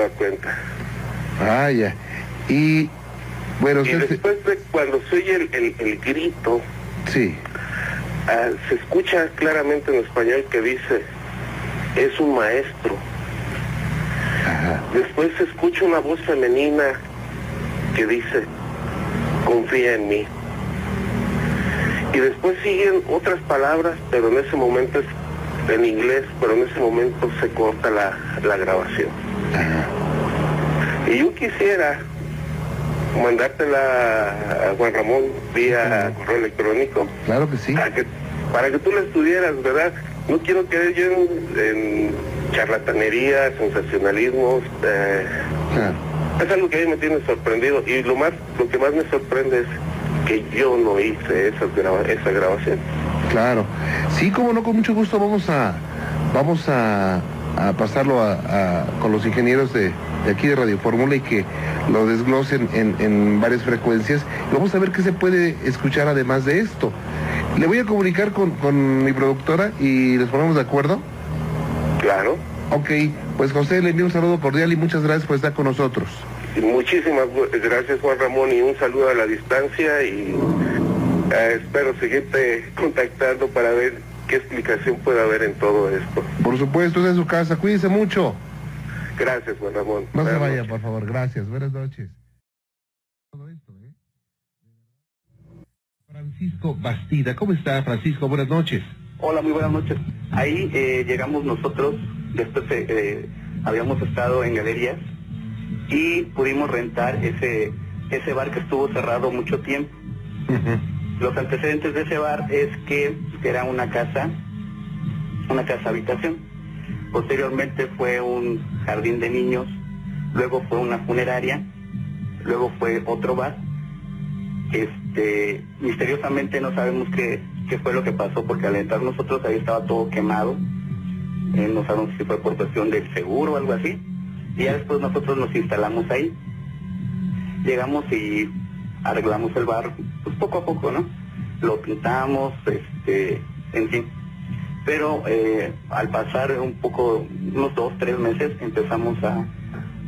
Speaker 7: Nueva cuenta
Speaker 2: Ah, ya. Y bueno,
Speaker 7: y después de cuando se oye el, el- el grito
Speaker 2: sí.
Speaker 7: ah, se escucha claramente en español que dice es un maestro
Speaker 2: Ajá.
Speaker 7: Después se escucha una voz femenina que dice, confía en mí. Y después siguen otras palabras, pero en ese momento es en inglés, pero en ese momento se corta la, la grabación. Y yo quisiera mandártela a Juan Ramón vía correo electrónico
Speaker 2: Claro que sí.
Speaker 7: para que, para que tú la estudiaras, ¿verdad? No quiero caer yo en, en charlatanería, sensacionalismos. eh,
Speaker 2: Claro.
Speaker 7: es algo que a mí me tiene sorprendido y lo más, lo que más me sorprende es que yo no hice graba- esa grabación.
Speaker 2: Claro. Sí, como no, con mucho gusto vamos a vamos a, a pasarlo a, a- con los ingenieros de, de aquí de Radio Fórmula y que lo desglosen en, en varias frecuencias. Y vamos a ver qué se puede escuchar además de esto. Le voy a comunicar con, con mi productora y les ponemos de acuerdo.
Speaker 7: Claro.
Speaker 2: Ok, pues José le envío un saludo cordial y muchas gracias por estar con nosotros.
Speaker 7: Muchísimas gracias Juan Ramón y un saludo a la distancia y eh, espero seguirte contactando para ver qué explicación puede haber en todo esto.
Speaker 2: Por supuesto, es en su casa. Cuídense mucho.
Speaker 7: Gracias Juan Ramón.
Speaker 2: No se vaya,
Speaker 7: noches.
Speaker 2: por favor. Gracias. Buenas noches. Francisco Bastida. ¿Cómo está, Francisco? Buenas noches.
Speaker 8: Hola, muy buenas noches. Ahí eh, llegamos nosotros, después eh, eh, habíamos estado en galerías y pudimos rentar ese, ese bar que estuvo cerrado mucho tiempo. Los antecedentes de ese bar es que era una casa, una casa habitación. Posteriormente fue un jardín de niños, luego fue una funeraria, luego fue otro bar. Este, misteriosamente no sabemos qué, qué fue lo que pasó porque al entrar nosotros ahí estaba todo quemado. Eh, no sabemos si fue por cuestión del seguro o algo así. Y ya después nosotros nos instalamos ahí. Llegamos y arreglamos el bar, pues poco a poco, ¿no? Lo pintamos, este, en fin. Pero eh, al pasar un poco, unos dos, tres meses, empezamos a,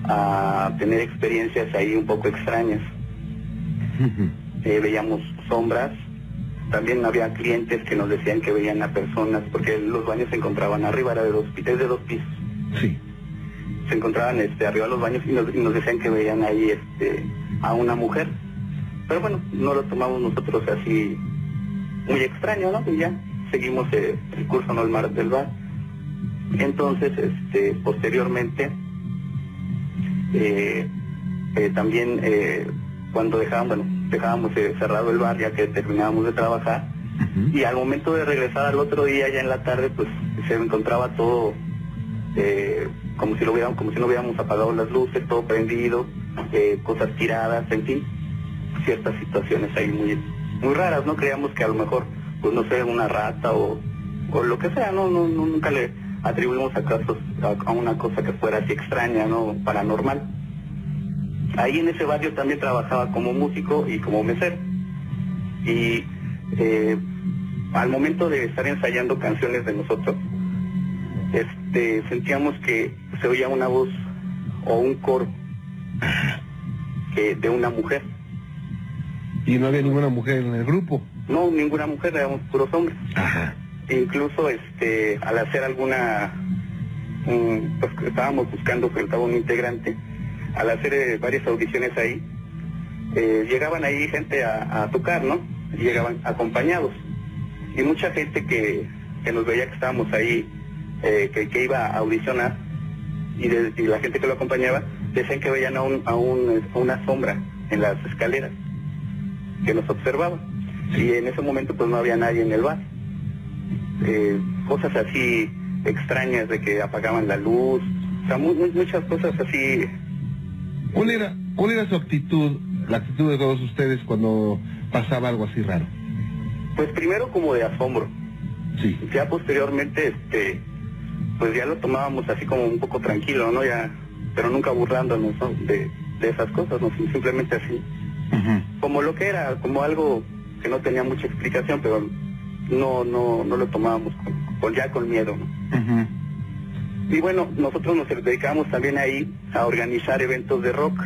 Speaker 8: a tener experiencias ahí un poco extrañas. Eh, veíamos sombras, también había clientes que nos decían que veían a personas, porque los baños se encontraban arriba, era de dos, es de dos pisos.
Speaker 2: Sí.
Speaker 8: Se encontraban este, arriba de los baños y nos, y nos decían que veían ahí este, a una mujer. Pero bueno, no lo tomamos nosotros así muy extraño, ¿no? Y ya seguimos eh, el curso normal del bar. Entonces, este, posteriormente, eh, eh, también eh, cuando dejábamos, bueno, dejábamos eh, cerrado el bar ya que terminábamos de trabajar, y al momento de regresar al otro día, ya en la tarde, pues se encontraba todo eh, como si lo hubiéramos, como si no hubiéramos apagado las luces, todo prendido, eh, cosas tiradas, en fin, ciertas situaciones ahí muy, muy raras, ¿no? Creíamos que a lo mejor, pues no sé, una rata o, o lo que sea, no, no, no, nunca le atribuimos a a una cosa que fuera así extraña, ¿no? Paranormal. Ahí en ese barrio también trabajaba como músico y como mesero. Y eh, al momento de estar ensayando canciones de nosotros, este, sentíamos que se oía una voz o un coro que de una mujer.
Speaker 2: Y no había ninguna mujer en el grupo.
Speaker 8: No, ninguna mujer, éramos puros hombres. Incluso este, al hacer alguna, un- pues estábamos buscando faltaba un integrante, al hacer eh, varias audiciones ahí, eh, llegaban ahí gente a, a tocar, ¿no? Llegaban acompañados. Y mucha gente que, que nos veía que estábamos ahí, eh, que, que iba a audicionar, y, de- y la gente que lo acompañaba, decían que veían a, un, a, un- a una sombra en las escaleras, que nos observaba. Y en ese momento pues no había nadie en el bar. Eh, cosas así extrañas de que apagaban la luz, o sea, mu- mu- muchas cosas así
Speaker 2: ¿Cuál era, ¿Cuál era su actitud, la actitud de todos ustedes cuando pasaba algo así raro?
Speaker 8: Pues primero como de asombro.
Speaker 2: Sí.
Speaker 8: Ya posteriormente, este, pues ya lo tomábamos así como un poco tranquilo, ¿no? Ya, pero nunca burlándonos ¿no? de, de esas cosas, ¿no? Simplemente así. Como lo que era, como algo que no tenía mucha explicación, pero no, no, no lo tomábamos con, con- ya con miedo, ¿no? Y bueno, nosotros nos dedicamos también ahí a organizar eventos de rock,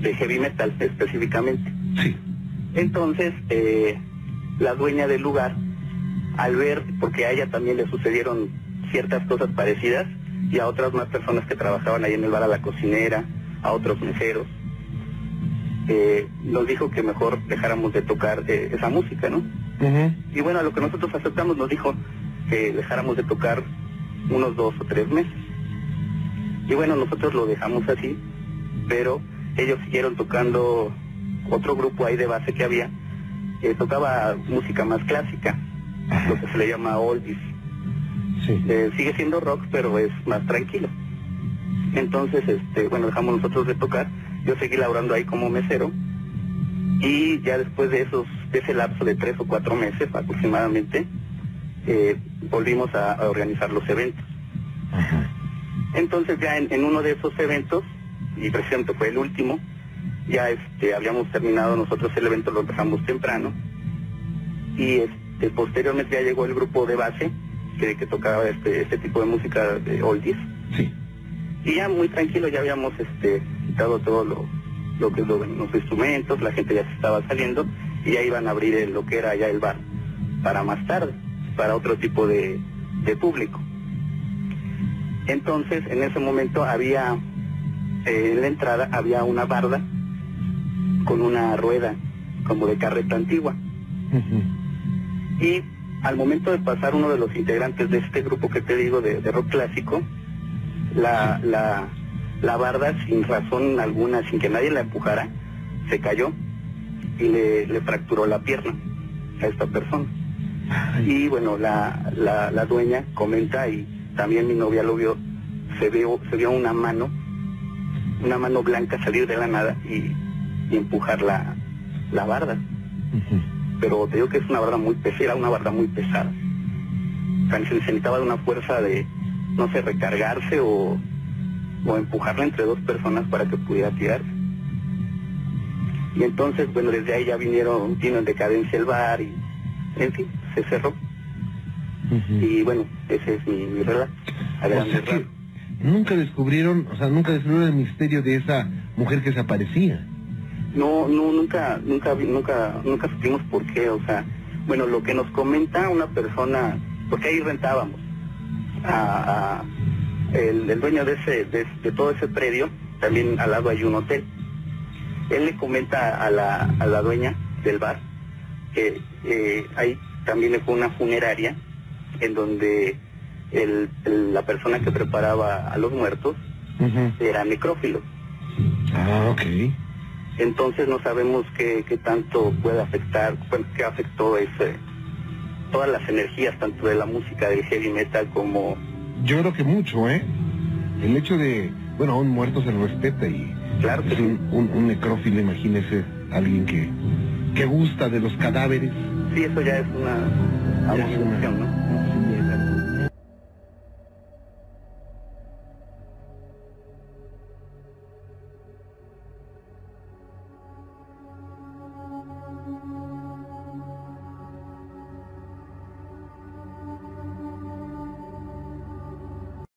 Speaker 8: de heavy metal específicamente.
Speaker 2: Sí.
Speaker 8: Entonces, eh, la dueña del lugar, al ver, porque a ella también le sucedieron ciertas cosas parecidas, y a otras más personas que trabajaban ahí en el bar, a la cocinera, a otros meseros, eh, nos dijo que mejor dejáramos de tocar eh, esa música, ¿no? Y bueno, a lo que nosotros aceptamos nos dijo que dejáramos de tocar unos dos o tres meses. Y bueno, nosotros lo dejamos así, pero ellos siguieron tocando otro grupo ahí de base que había, que tocaba música más clásica, lo que se le llama oldies. Eh, sigue siendo rock, pero es más tranquilo. Entonces, este, bueno, dejamos nosotros de tocar, yo seguí laborando ahí como mesero, y ya después de esos de ese lapso de tres o cuatro meses aproximadamente, eh, volvimos a, a organizar los eventos. Entonces ya en, en uno de esos eventos, y precisamente fue el último, ya este, habíamos terminado nosotros el evento, lo empezamos temprano, y este, posteriormente ya llegó el grupo de base que, que tocaba este, este tipo de música de oldies.
Speaker 2: Sí.
Speaker 8: Y ya muy tranquilo, ya habíamos este, quitado todo lo, lo que lo- los instrumentos, la gente ya se estaba saliendo y ya iban a abrir el- lo que era ya el bar para más tarde, para otro tipo de, de público. Entonces, en ese momento había, eh, en la entrada había una barda con una rueda como de carreta antigua. Y al momento de pasar uno de los integrantes de este grupo que te digo de, de rock clásico, la, la, la barda sin razón alguna, sin que nadie la empujara, se cayó y le, le fracturó la pierna a esta persona. Y bueno, la, la, la dueña comenta y también mi novia lo vio, se vio, se vio una mano, una mano blanca salir de la nada y, y empujar la, la barda. Pero te digo que es una barda muy pesada, una barda muy pesada. O sea, se necesitaba de una fuerza de, no sé, recargarse o, o empujarla entre dos personas para que pudiera tirarse. Y entonces, bueno, desde ahí ya vinieron, vino en decadencia el bar y, en fin, se cerró. Y bueno, ese es mi, mi relato. A
Speaker 2: O
Speaker 8: grandes
Speaker 2: sea que
Speaker 8: rasgos.
Speaker 2: nunca descubrieron, o sea, nunca descubrieron el misterio de esa mujer que desaparecía.
Speaker 8: No, no, nunca, nunca, nunca, nunca supimos por qué, o sea, bueno, lo que nos comenta una persona, porque ahí rentábamos, a, a- el, el dueño de ese, de, de todo ese predio, también al lado hay un hotel. Él le comenta a la, a la dueña del bar que eh, hay también fue una funeraria en donde el, el- la persona que preparaba a los muertos era necrófilo.
Speaker 2: Ah, ok.
Speaker 8: Entonces no sabemos qué, qué tanto puede afectar, qué afectó ese, todas las energías, tanto de la música del heavy metal como...
Speaker 2: Yo creo que mucho, ¿eh? El hecho de, bueno, a un muerto se le respeta y
Speaker 8: Claro que
Speaker 2: es un, un, un necrófilo, imagínese, alguien que, que gusta de los cadáveres.
Speaker 8: Sí, eso ya es una
Speaker 2: Ya es una-
Speaker 8: abominación, ¿no?